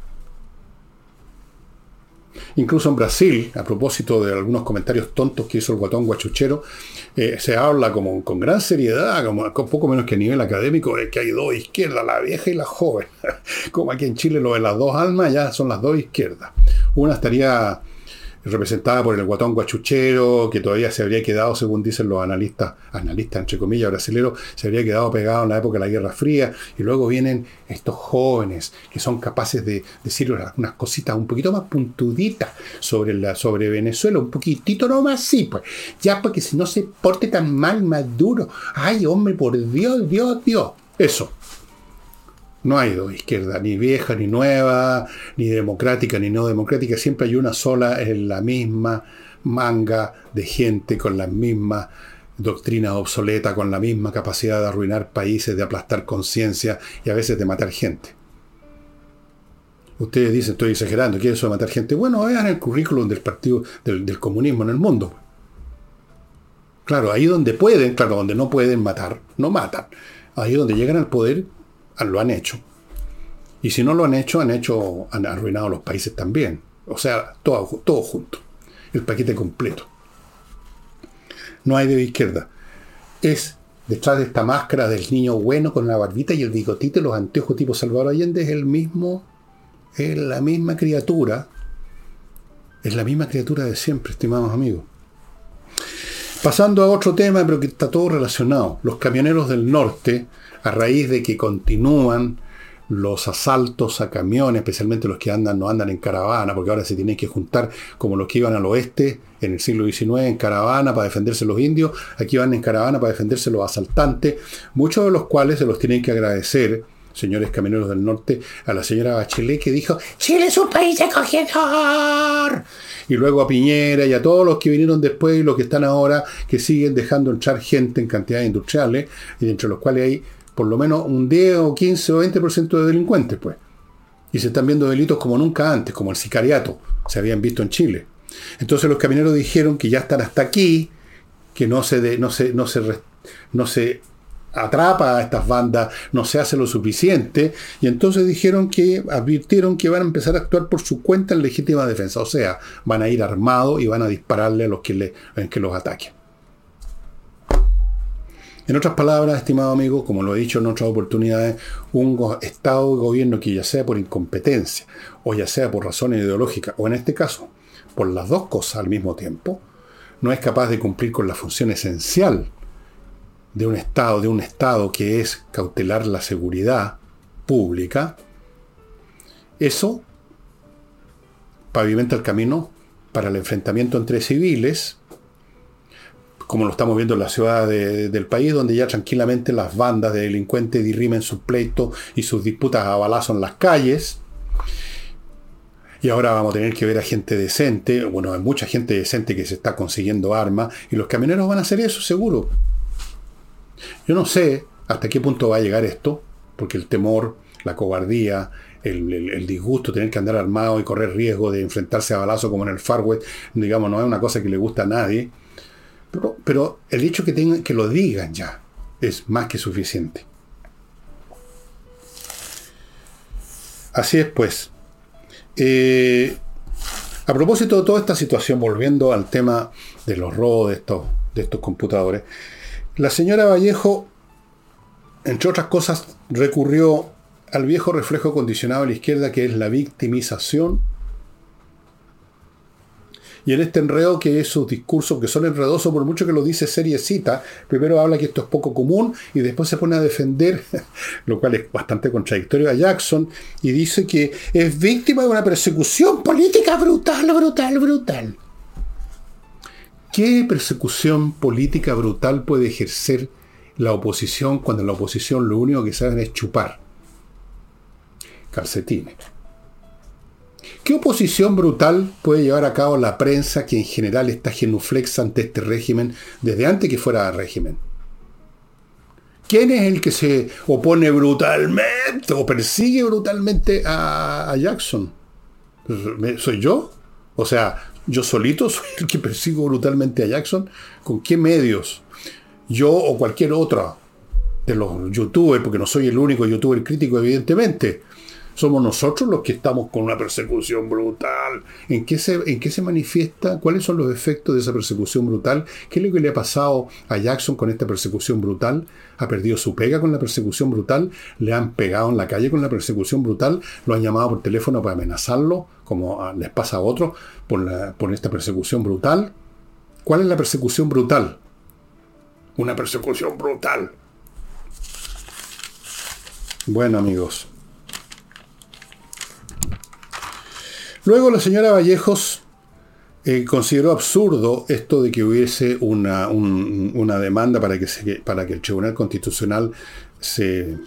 Incluso en Brasil, a propósito de algunos comentarios tontos que hizo el guatón guachuchero, eh, se habla como con gran seriedad, como poco menos que a nivel académico, de que hay dos izquierdas, la vieja y la joven. como aquí en Chile lo de las dos almas ya son las dos izquierdas. Una estaría representada por el guatón guachuchero, que todavía se habría quedado, según dicen los analistas, analistas entre comillas brasileros, se habría quedado pegado en la época de la Guerra Fría, y luego vienen estos jóvenes que son capaces de decir unas cositas un poquito más puntuditas sobre, la, sobre Venezuela, un poquitito nomás, sí, pues, ya porque si no se porte tan mal, Maduro, ay hombre, por Dios, Dios, Dios, eso. No hay dos izquierdas, ni vieja, ni nueva, ni democrática, ni no democrática. Siempre hay una sola, en la misma manga de gente con las mismas doctrinas obsoletas, con la misma capacidad de arruinar países, de aplastar conciencia y a veces de matar gente. Ustedes dicen, estoy exagerando, ¿qué es eso de matar gente? Bueno, vean el currículum del partido del, del comunismo en el mundo. Claro, ahí donde pueden, claro, donde no pueden matar, no matan. Ahí donde llegan al poder, lo han hecho. Y si no lo han hecho, han hecho, han arruinado los países también. O sea, todo, todo junto. El paquete completo. No hay de izquierda. Es detrás de esta máscara del niño bueno con la barbita y el bigotito y los anteojos tipo Salvador Allende es el mismo, es la misma criatura. Es la misma criatura de siempre, estimados amigos. Pasando a otro tema, pero que está todo relacionado. Los camioneros del norte a raíz de que continúan los asaltos a camiones, especialmente los que andan, no andan en caravana, porque ahora se tienen que juntar como los que iban al oeste en el siglo XIX en caravana para defenderse los indios, aquí van en caravana para defenderse los asaltantes, muchos de los cuales se los tienen que agradecer, señores camioneros del norte, a la señora Bachelet que dijo, Chile es un país acogedor. Y luego a Piñera y a todos los que vinieron después y los que están ahora, que siguen dejando entrar gente en cantidades industriales, y entre los cuales hay por lo menos un 10 o 15 o 20% de delincuentes, pues. Y se están viendo delitos como nunca antes, como el sicariato, se habían visto en Chile. Entonces los camioneros dijeron que ya están hasta aquí, que no se, no se, no se, no se atrapa a estas bandas, no se hace lo suficiente, y entonces dijeron que, advirtieron que van a empezar a actuar por su cuenta en legítima defensa, o sea, van a ir armados y van a dispararle a los que, le, que los ataquen. En otras palabras, estimado amigo, como lo he dicho en otras oportunidades, un Estado de gobierno que ya sea por incompetencia o ya sea por razones ideológicas, o en este caso, por las dos cosas al mismo tiempo, no es capaz de cumplir con la función esencial de un Estado, de un Estado que es cautelar la seguridad pública, eso pavimenta el camino para el enfrentamiento entre civiles como lo estamos viendo en la ciudad del país, donde ya tranquilamente las bandas de delincuentes dirimen sus pleitos y sus disputas a balazo en las calles. Y ahora vamos a tener que ver a gente decente, bueno, hay mucha gente decente que se está consiguiendo armas, y los camioneros van a hacer eso, seguro. Yo no sé hasta qué punto va a llegar esto, porque el temor, la cobardía, el, disgusto, tener que andar armado y correr riesgo de enfrentarse a balazo como en el Far West, digamos, no es una cosa que le gusta a nadie. Pero, el hecho que, tengan, que lo digan ya es más que suficiente. Así es, pues. Eh, a propósito de toda esta situación, volviendo al tema de los robos de estos, de estos computadores, la señora Vallejo, entre otras cosas, recurrió al viejo reflejo condicionado a la izquierda que es la victimización. Y en este enredo que es sus discursos, que son enredosos por mucho que lo dice seriecita, primero habla que esto es poco común y después se pone a defender, lo cual es bastante contradictorio a Jackson, y dice que es víctima de una persecución política brutal, brutal, brutal. ¿Qué persecución política brutal puede ejercer la oposición cuando la oposición lo único que saben es chupar? calcetines. ¿Qué oposición brutal puede llevar a cabo la prensa que en general está genuflexa ante este régimen desde antes que fuera régimen? ¿Quién es el que se opone brutalmente o persigue brutalmente a, Jackson? ¿Soy yo? O sea, yo solito soy el que persigo brutalmente a Jackson. ¿Con qué medios? Yo o cualquier otro de los youtubers, porque no soy el único youtuber crítico, evidentemente. Somos nosotros los que estamos con una persecución brutal. ¿En qué, se, ¿En qué se manifiesta? ¿Cuáles son los efectos de esa persecución brutal? ¿Qué es lo que le ha pasado a Jackson con esta persecución brutal? ¿Ha perdido su pega con la persecución brutal? ¿Le han pegado en la calle con la persecución brutal? ¿Lo han llamado por teléfono para amenazarlo, como les pasa a otros, por, la, por esta persecución brutal? ¿Cuál es la persecución brutal? Una persecución brutal. Bueno amigos, Luego la señora Vallejos eh, consideró absurdo esto de que hubiese una, demanda para que, para que el Tribunal Constitucional se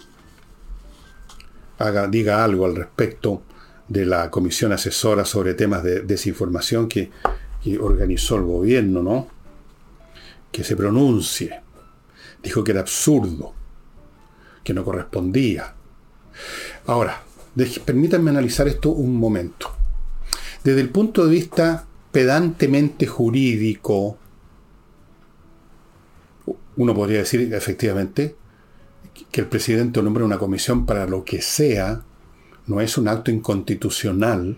haga, diga algo al respecto de la comisión asesora sobre temas de desinformación que, que organizó el gobierno, ¿no? Que se pronuncie. Dijo que era absurdo, que no correspondía. Ahora, permítanme analizar esto un momento desde el punto de vista pedantemente jurídico, uno podría decir efectivamente que el presidente nombre una comisión para lo que sea, no es un acto inconstitucional,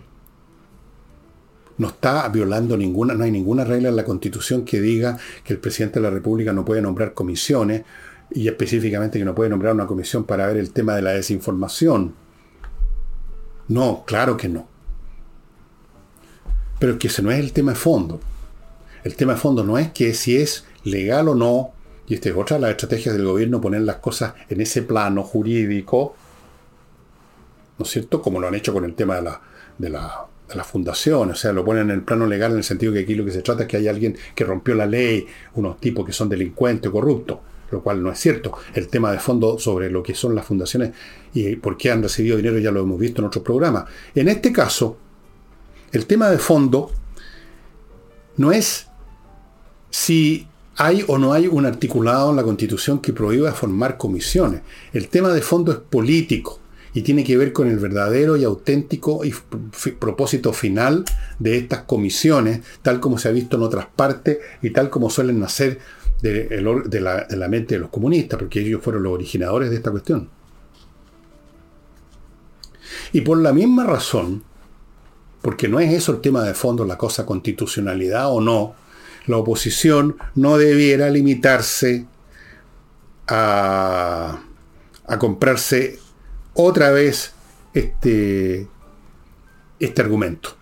no está violando ninguna, no hay ninguna regla en la constitución que diga que el presidente de la República no puede nombrar comisiones y específicamente que no puede nombrar una comisión para ver el tema de la desinformación. No, claro que no. Pero que ese no es el tema de fondo. El tema de fondo no es que si es legal o no, y esta es otra de las estrategias del gobierno, poner las cosas en ese plano jurídico, ¿no es cierto? Como lo han hecho con el tema de la, de la, de fundación, o sea, lo ponen en el plano legal en el sentido que aquí lo que se trata es que hay alguien que rompió la ley, unos tipos que son delincuentes o corruptos, lo cual no es cierto. El tema de fondo sobre lo que son las fundaciones y por qué han recibido dinero ya lo hemos visto en otros programas. En este caso, el tema de fondo no es si hay o no hay un articulado en la Constitución que prohíba formar comisiones. El tema de fondo es político y tiene que ver con el verdadero y auténtico y propósito final de estas comisiones, tal como se ha visto en otras partes y tal como suelen nacer de, de la mente de los comunistas, porque ellos fueron los originadores de esta cuestión. Y por la misma razón, porque no es eso el tema de fondo, la cosa constitucionalidad o no, la oposición no debiera limitarse a, comprarse otra vez este, este argumento.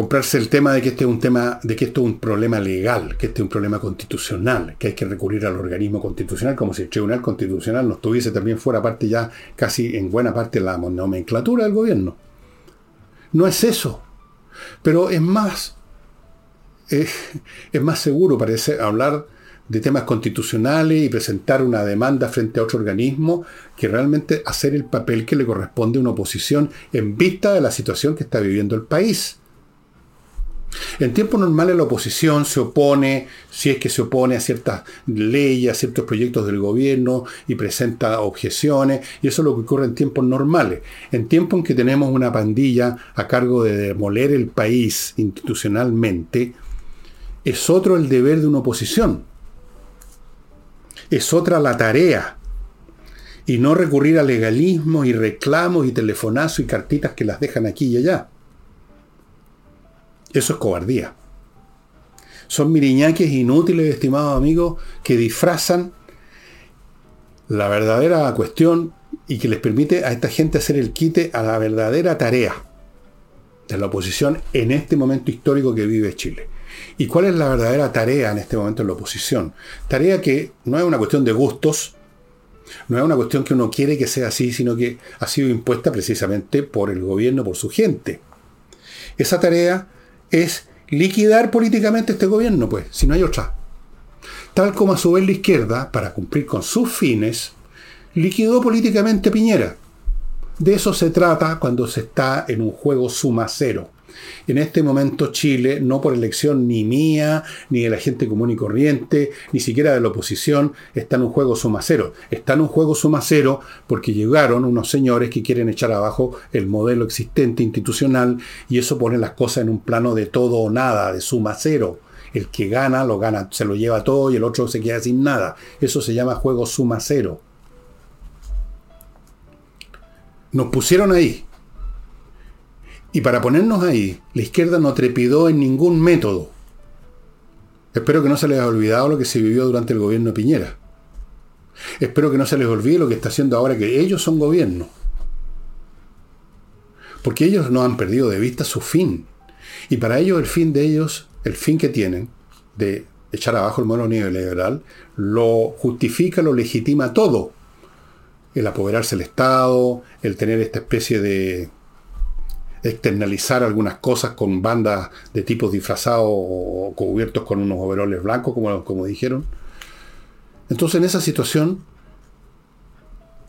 Comprarse el tema de que este es un tema, de que esto es un problema legal, que este es un problema constitucional, que hay que recurrir al organismo constitucional, como si el Tribunal Constitucional no estuviese también fuera parte ya casi en buena parte la nomenclatura del gobierno. No es eso. Pero es más, es, es más seguro, parece, hablar de temas constitucionales y presentar una demanda frente a otro organismo que realmente hacer el papel que le corresponde a una oposición en vista de la situación que está viviendo el país. En tiempos normales la oposición se opone, si es que se opone a ciertas leyes, a ciertos proyectos del gobierno y presenta objeciones, y eso es lo que ocurre en tiempos normales. En tiempos en que tenemos una pandilla a cargo de demoler el país institucionalmente, es otro el deber de una oposición. Es otra la tarea. Y no recurrir a legalismos y reclamos y telefonazos y cartitas que las dejan aquí y allá. Eso es cobardía. Son miriñaques inútiles, estimados amigos, que disfrazan la verdadera cuestión y que les permite a esta gente hacer el quite a la verdadera tarea de la oposición en este momento histórico que vive Chile. ¿Y cuál es la verdadera tarea en este momento en la oposición? Tarea que no es una cuestión de gustos, no es una cuestión que uno quiere que sea así, sino que ha sido impuesta precisamente por el gobierno, por su gente. Esa tarea es liquidar políticamente este gobierno, pues, si no hay otra. Tal como a su vez la izquierda, para cumplir con sus fines, liquidó políticamente Piñera. De eso se trata cuando se está en un juego suma cero. En este momento Chile, no por elección ni mía, ni de la gente común y corriente, ni siquiera de la oposición, está en un juego suma cero. Está en un juego suma cero porque llegaron unos señores que quieren echar abajo el modelo existente institucional y eso pone las cosas en un plano de todo o nada, de suma cero. El que gana, lo gana, se lo lleva todo y el otro se queda sin nada. Eso se llama juego suma cero. Nos pusieron ahí, y para ponernos ahí, la izquierda no trepidó en ningún método. Espero que no se les haya olvidado lo que se vivió durante el gobierno de Piñera. Espero que no se les olvide lo que está haciendo ahora que ellos son gobierno. Porque ellos no han perdido de vista su fin. Y para ellos el fin de ellos, el fin que tienen de echar abajo el modelo neoliberal, lo justifica, lo legitima todo. El apoderarse del Estado, el tener esta especie de externalizar algunas cosas con bandas de tipos disfrazados o cubiertos con unos overoles blancos, como, como dijeron. Entonces, en esa situación,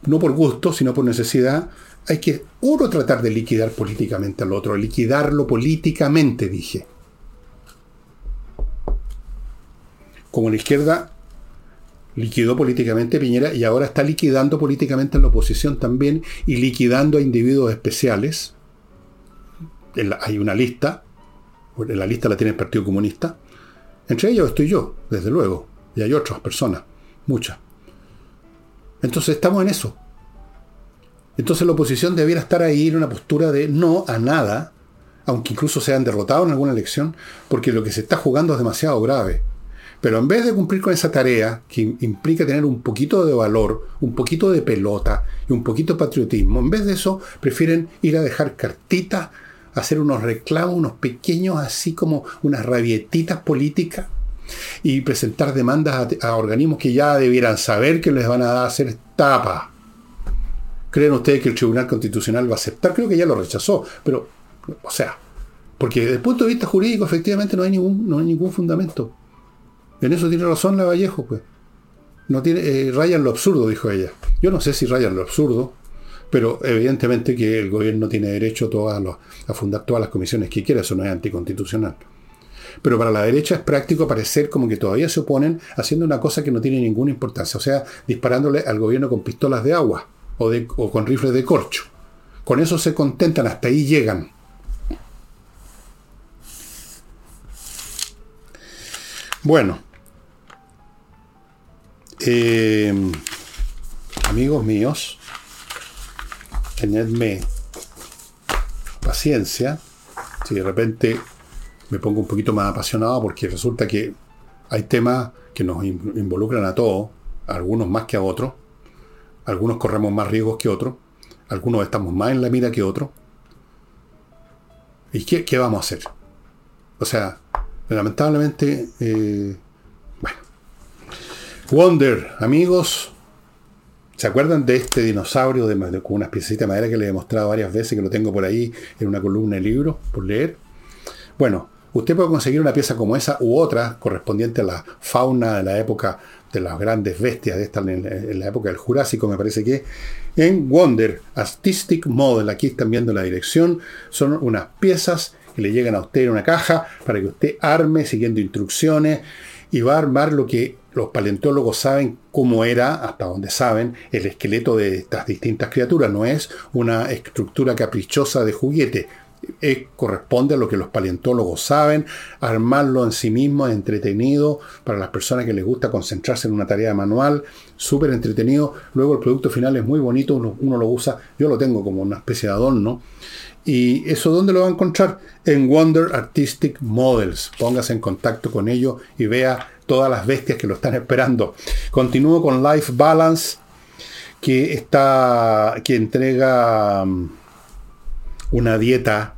no por gusto, sino por necesidad, hay que uno tratar de liquidar políticamente al otro, liquidarlo políticamente, dije. Como la izquierda liquidó políticamente Piñera y ahora está liquidando políticamente en la oposición también y liquidando a individuos especiales hay una lista, la lista la tiene el Partido Comunista, entre ellos estoy yo, desde luego, y hay otras personas, muchas. Entonces estamos en eso. Entonces la oposición debiera estar ahí en una postura de no a nada, aunque incluso sean derrotados en alguna elección, porque lo que se está jugando es demasiado grave. Pero en vez de cumplir con esa tarea, que implica tener un poquito de valor, un poquito de pelota y un poquito de patriotismo, en vez de eso prefieren ir a dejar cartitas hacer unos reclamos, unos pequeños, así como unas rabietitas políticas, y presentar demandas a, organismos que ya debieran saber que les van a hacer tapa. ¿Creen ustedes que el Tribunal Constitucional va a aceptar? Creo que ya lo rechazó, pero, o sea, porque desde el punto de vista jurídico efectivamente no hay ningún, no hay ningún fundamento. En eso tiene razón la Vallejo, pues. No tiene, eh, rayan lo absurdo, dijo ella. Yo no sé si rayan lo absurdo, pero evidentemente que el gobierno tiene derecho a fundar todas las comisiones que quiera, eso no es anticonstitucional. Pero para la derecha es práctico parecer como que todavía se oponen haciendo una cosa que no tiene ninguna importancia, o sea, disparándole al gobierno con pistolas de agua o, con rifles de corcho. Con eso se contentan, hasta ahí llegan. Bueno, eh, amigos míos, tenedme paciencia si de repente me pongo un poquito más apasionado porque resulta que hay temas que nos involucran a todos, algunos más que a otros, algunos corremos más riesgos que otros, algunos estamos más en la mira que otros. ¿Y qué, vamos a hacer? O sea, lamentablemente, eh, bueno. Wonder, amigos, ¿Se acuerdan de este dinosaurio de, con una piecita de madera que le he mostrado varias veces, que lo tengo por ahí en una columna de libros por leer? Bueno, usted puede conseguir una pieza como esa u otra correspondiente a la fauna de la época de las grandes bestias de esta en, la época del Jurásico, me parece que en Wonder Artistic Model, aquí están viendo la dirección, son unas piezas que le llegan a usted en una caja para que usted arme siguiendo instrucciones y va a armar lo que los paleontólogos saben cómo era, hasta donde saben, el esqueleto de estas distintas criaturas. No es una estructura caprichosa de juguete. Eh, corresponde a lo que los paleontólogos saben, armarlo en sí mismo es entretenido para las personas que les gusta concentrarse en una tarea manual, súper entretenido. Luego el producto final es muy bonito, uno, uno, lo usa, yo lo tengo como una especie de adorno. ¿Y eso dónde lo va a encontrar? En Wonder Artistic Models. Póngase en contacto con ellos y vea todas las bestias que lo están esperando. Continúo con Life Balance, que está. que entrega mm, una dieta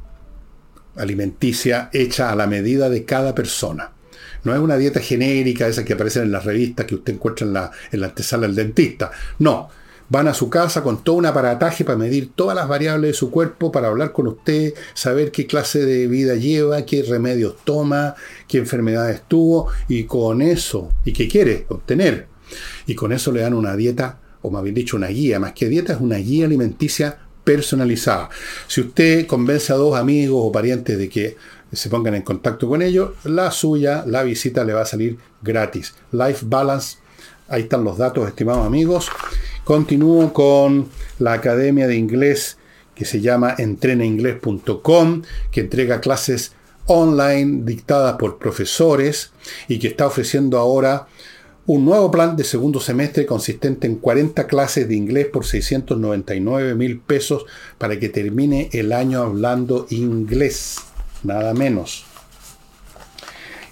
alimenticia hecha a la medida de cada persona. No es una dieta genérica, esa que aparece en las revistas que usted encuentra en la, en la antesala del dentista. No, van a su casa con todo un aparataje para medir todas las variables de su cuerpo, para hablar con usted, saber qué clase de vida lleva, qué remedios toma, qué enfermedades tuvo, y con eso, y qué quiere obtener. Y con eso le dan una dieta, o más bien dicho, una guía, más que dieta, es una guía alimenticia personalizada. Si usted convence a dos amigos o parientes de que se pongan en contacto con ellos, la suya, la visita le va a salir gratis. Life Balance, ahí están los datos, estimados amigos. Continúo con la academia de inglés que se llama entrenainglés.com, que entrega clases online dictadas por profesores y que está ofreciendo ahora un nuevo plan de segundo semestre consistente en 40 clases de inglés por 699 mil pesos para que termine el año hablando inglés, nada menos.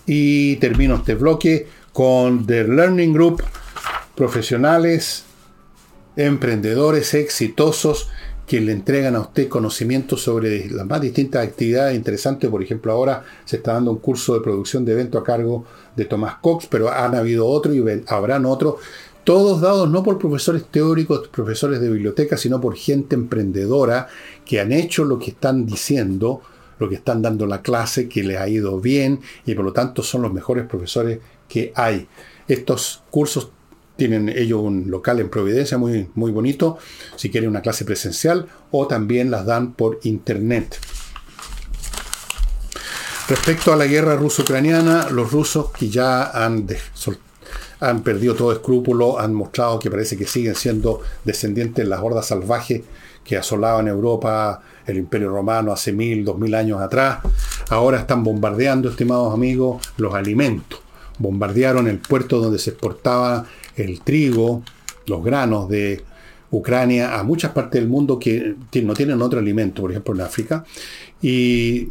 Y termino este bloque con The Learning Group, profesionales emprendedores exitosos que le entregan a usted conocimientos sobre las más distintas actividades interesantes. Por ejemplo, ahora se está dando un curso de producción de evento a cargo de Tomás Cox, pero han habido otro y habrán otros. Todos dados no por profesores teóricos, profesores de biblioteca, sino por gente emprendedora que han hecho lo que están diciendo, lo que están dando la clase, que les ha ido bien y por lo tanto son los mejores profesores que hay. Estos cursos tienen ellos un local en Providencia muy, muy bonito, si quieren una clase presencial, o también las dan por internet. Respecto a la guerra ruso-ucraniana, los rusos que ya han, han perdido todo escrúpulo, han mostrado que parece que siguen siendo descendientes de las hordas salvajes que asolaban Europa, el Imperio Romano hace mil, dos mil años atrás. Ahora están bombardeando, estimados amigos, los alimentos. Bombardearon el puerto donde se exportaba el trigo, los granos de Ucrania a muchas partes del mundo que no tienen otro alimento, por ejemplo en África, y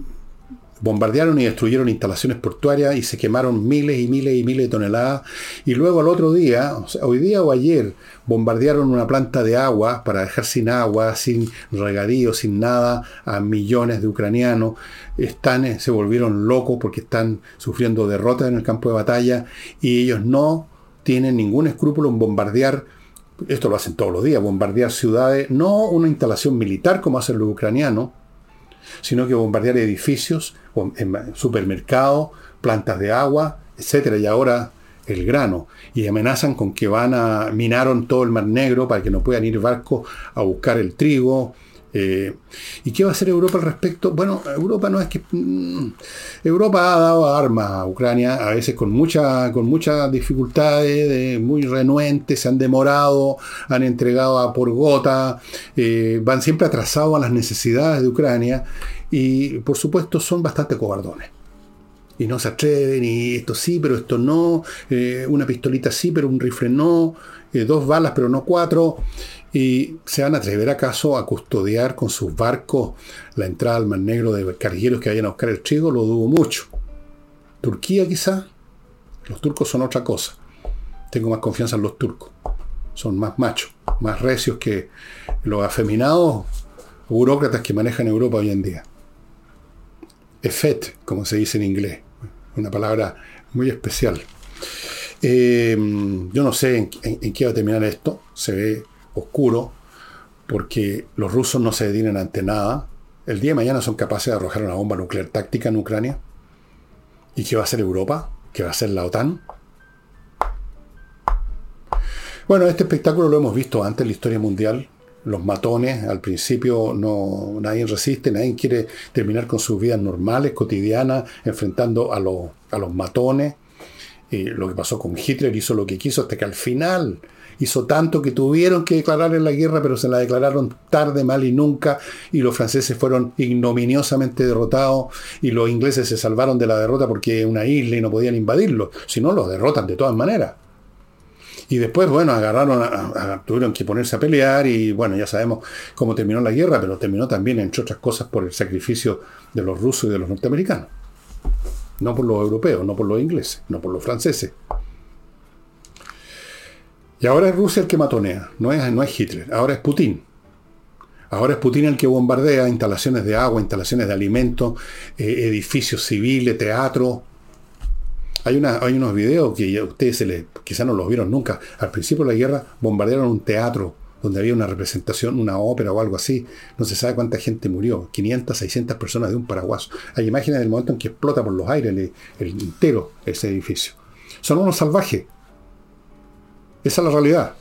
bombardearon y destruyeron instalaciones portuarias y se quemaron miles y miles y miles de toneladas. Y luego al otro día, hoy día o ayer, bombardearon una planta de agua para dejar sin agua, sin regadío, sin nada a millones de ucranianos. Están, se volvieron locos porque están sufriendo derrotas en el campo de batalla y ellos no tienen ningún escrúpulo en bombardear, esto lo hacen todos los días, bombardear ciudades, no una instalación militar como hacen los ucranianos, sino que bombardear edificios, supermercados, plantas de agua, etcétera, y ahora el grano, y amenazan con que van a minaron todo el Mar Negro para que no puedan ir barcos a buscar el trigo, eh, ¿Y qué va a hacer Europa al respecto? Bueno, Europa no es que... Mm, Europa ha dado armas a Ucrania, a veces con, mucha, con muchas dificultades, muy renuentes, se han demorado, han entregado a por gota, eh, van siempre atrasados a las necesidades de Ucrania y por supuesto son bastante cobardones y no se atreven, y esto sí, pero esto no, eh, una pistolita sí, pero un rifle no, dos balas, pero no cuatro. ¿Y se van a atrever acaso a custodiar con sus barcos la entrada al Mar Negro de cargueros que vayan a buscar el trigo? Lo dudo mucho. Turquía quizá. Los turcos son otra cosa. Tengo más confianza en los turcos. Son más machos, más recios que los afeminados burócratas que manejan Europa hoy en día. Efet, como se dice en inglés. Una palabra muy especial. Eh, yo no sé en qué va a terminar esto. Se ve oscuro, porque los rusos no se detienen ante nada. El día de mañana son capaces de arrojar una bomba nuclear táctica en Ucrania. ¿Y qué va a hacer Europa? ¿Qué va a hacer la OTAN? Bueno, este espectáculo lo hemos visto antes en la historia mundial. los matones, al principio no, nadie resiste, nadie quiere terminar con sus vidas normales, cotidianas, enfrentando a los, a los matones. Y lo que pasó con Hitler hizo lo que quiso hasta que al final hizo tanto que tuvieron que declararle la guerra, pero se la declararon tarde, mal y nunca, y los franceses fueron ignominiosamente derrotados, y los ingleses se salvaron de la derrota porque una isla y no podían invadirlo, si no los derrotan de todas maneras. Y después, bueno, agarraron, tuvieron que ponerse a pelear y bueno, ya sabemos cómo terminó la guerra, pero terminó también, entre otras cosas, por el sacrificio de los rusos y de los norteamericanos. No por los europeos, no por los ingleses, no por los franceses. Y ahora es Rusia el que matonea, no es, no es Hitler, ahora es Putin. Ahora es Putin el que bombardea instalaciones de agua, instalaciones de alimentos, eh, edificios civiles, teatro. Hay, una, hay unos videos que ustedes se les, quizás no los vieron nunca. Al principio de la guerra bombardearon un teatro donde había una representación, una ópera o algo así. No se sabe cuánta gente murió. 500, 600 personas de un paraguaso. Hay imágenes del momento en que explota por los aires el, el entero ese edificio. Son unos salvajes. Esa es la realidad.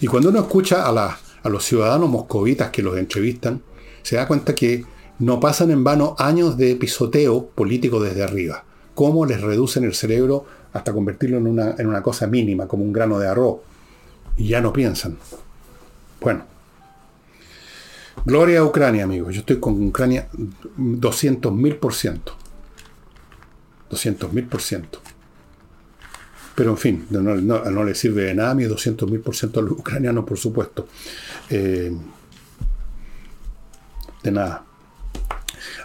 Y cuando uno escucha a, los ciudadanos moscovitas que los entrevistan, se da cuenta que no pasan en vano años de pisoteo político desde arriba. Cómo les reducen el cerebro hasta convertirlo en una, en una cosa mínima, como un grano de arroz. Y ya no piensan. Bueno. Gloria a Ucrania, amigos. Yo estoy con Ucrania 200.000%. 200.000%. Pero en fin, no, le sirve de nada a mis 200.000% por ciento a los ucranianos, por supuesto. Eh, de nada.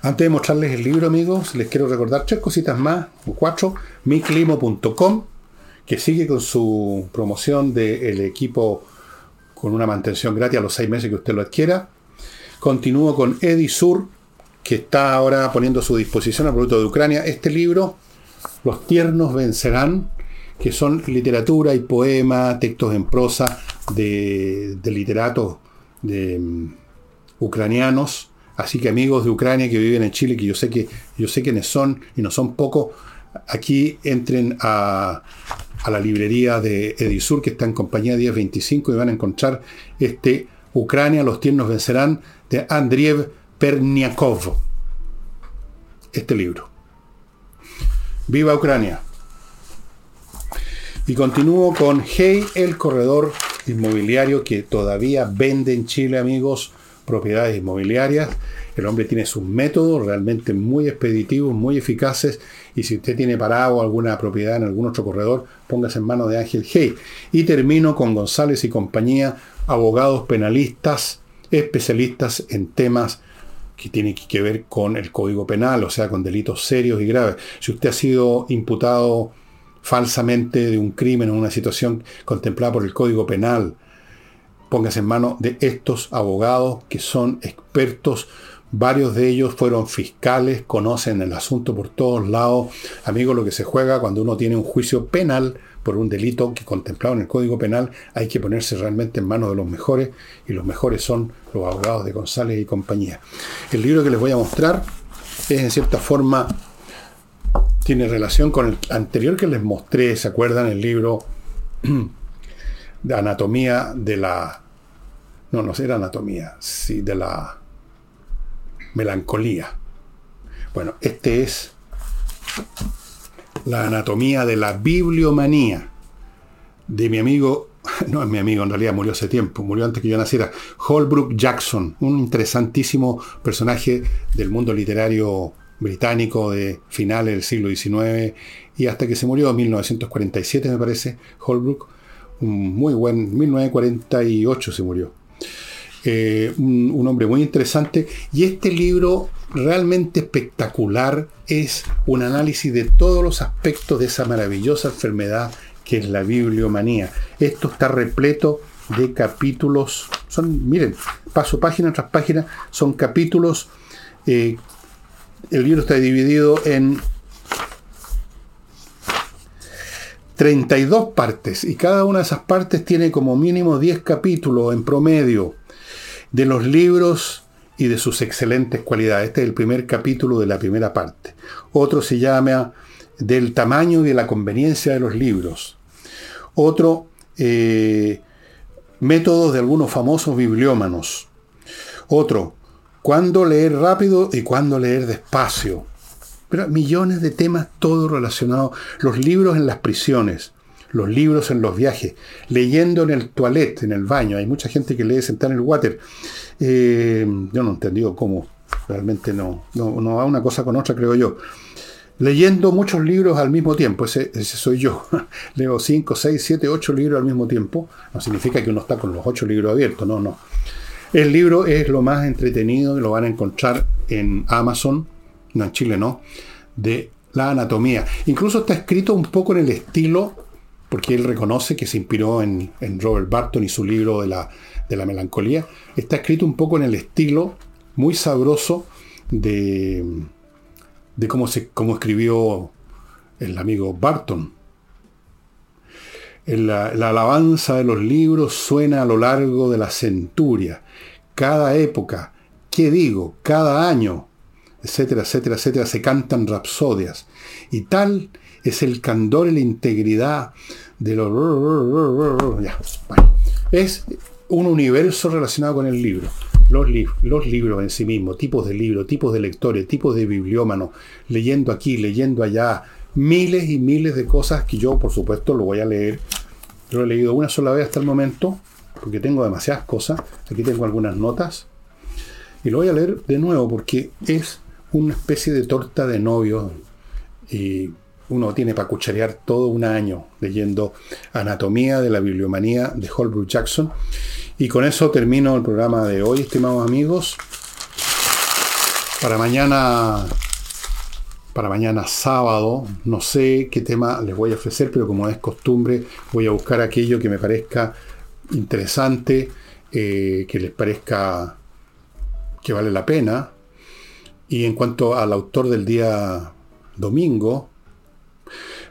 Antes de mostrarles el libro, amigos, les quiero recordar tres cositas más, o cuatro. miclimo.com, que sigue con su promoción del equipo con una mantención gratis a los seis meses que usted lo adquiera. Continúo con Edisur, que está ahora poniendo a su disposición al producto de Ucrania este libro, Los tiernos vencerán, que son literatura y poema, textos en prosa de, literatos de, mm, ucranianos. Así que amigos de Ucrania que viven en Chile, que yo sé que yo sé quiénes son y no son pocos, aquí entren a, la librería de Edisur, que está en compañía 1025, y van a encontrar este Ucrania, los tiernos vencerán, de Andriev Perniakov. Este libro. ¡Viva Ucrania! Y continúo con Hey, el corredor inmobiliario que todavía vende en Chile, amigos, propiedades inmobiliarias. El hombre tiene sus métodos realmente muy expeditivos, muy eficaces. Y si usted tiene parado alguna propiedad en algún otro corredor, póngase en manos de Ángel Hey. Y termino con González y compañía, abogados penalistas, especialistas en temas que tienen que ver con el Código Penal, o sea, con delitos serios y graves. Si usted ha sido imputado falsamente de un crimen o una situación contemplada por el Código Penal. Póngase en manos de estos abogados que son expertos. Varios de ellos fueron fiscales, conocen el asunto por todos lados. Amigos, lo que se juega cuando uno tiene un juicio penal por un delito que contemplado en el Código Penal, hay que ponerse realmente en manos de los mejores, y los mejores son los abogados de González y compañía. El libro que les voy a mostrar es en cierta forma tiene relación con el anterior que les mostré, ¿se acuerdan? El libro de anatomía de la... No, no era anatomía, sí, de la melancolía. Bueno, este es la anatomía de la bibliomanía de mi amigo, no es mi amigo, en realidad murió hace tiempo, murió antes que yo naciera, Holbrook Jackson, un interesantísimo personaje del mundo literario británico de finales del siglo XIX y hasta que se murió en 1947 me parece, Holbrook, un muy buen, 1948 se murió. Eh, un, hombre muy interesante y este libro realmente espectacular es un análisis de todos los aspectos de esa maravillosa enfermedad que es la bibliomanía. Esto está repleto de capítulos, son, miren, paso página tras página, son capítulos eh, el libro está dividido en 32 partes y cada una de esas partes tiene como mínimo 10 capítulos en promedio de los libros y de sus excelentes cualidades. Este es el primer capítulo de la primera parte. Otro se llama del tamaño y de la conveniencia de los libros. Otro, eh, métodos de algunos famosos bibliómanos. Otro, cuándo leer rápido y cuándo leer despacio. Pero millones de temas, todo relacionado. Los libros en las prisiones, los libros en los viajes, leyendo en el toilet, en el baño. Hay mucha gente que lee sentada en el water. Eh, yo no he entendido cómo. Realmente no, no, no va una cosa con otra, creo yo leyendo muchos libros al mismo tiempo. Ese, soy yo. Leo 5, 6, 7, 8 libros al mismo tiempo. No significa que uno está con los 8 libros abiertos, no, no. El libro es lo más entretenido, lo van a encontrar en Amazon, no en Chile no, de la anatomía. Incluso está escrito un poco en el estilo, porque él reconoce que se inspiró en, Robert Barton y su libro de la, de la melancolía. Está escrito un poco en el estilo muy sabroso de de cómo, se, cómo escribió el amigo Barton. La, alabanza de los libros suena a lo largo de la centuria, cada época, ¿qué digo? Cada año, etcétera, etcétera, etcétera, se cantan rapsodias. Y tal es el candor y la integridad de los... Es un universo relacionado con el libro los, los libros en sí mismos, tipos de libros, tipos de lectores, tipos de bibliómanos, leyendo aquí, leyendo allá, miles y miles de cosas que yo, por supuesto, lo voy a leer. Lo he leído una sola vez hasta el momento, porque tengo demasiadas cosas. Aquí tengo algunas notas. Y lo voy a leer de nuevo porque es una especie de torta de novio. Y uno tiene para cucharear todo un año leyendo Anatomía de la Bibliomanía de Holbrook Jackson. Y con eso termino el programa de hoy, estimados amigos. Para mañana, para mañana sábado, no sé qué tema les voy a ofrecer, pero como es costumbre, voy a buscar aquello que me parezca interesante, eh, que les parezca que vale la pena. Y en cuanto al autor del día domingo,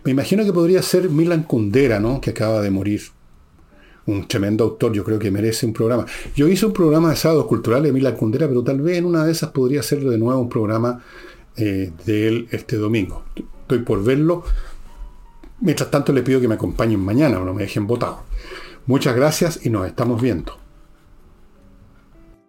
me imagino que podría ser Milan Kundera, ¿no? Que acaba de morir un tremendo autor, yo creo que merece un programa. Yo hice un programa de sábados culturales de Mila Kundera, pero tal vez en una de esas podría hacerlo de nuevo un programa eh, de él este domingo. Estoy por verlo. Mientras tanto le pido que me acompañen mañana, no me dejen votado. Muchas gracias y nos estamos viendo.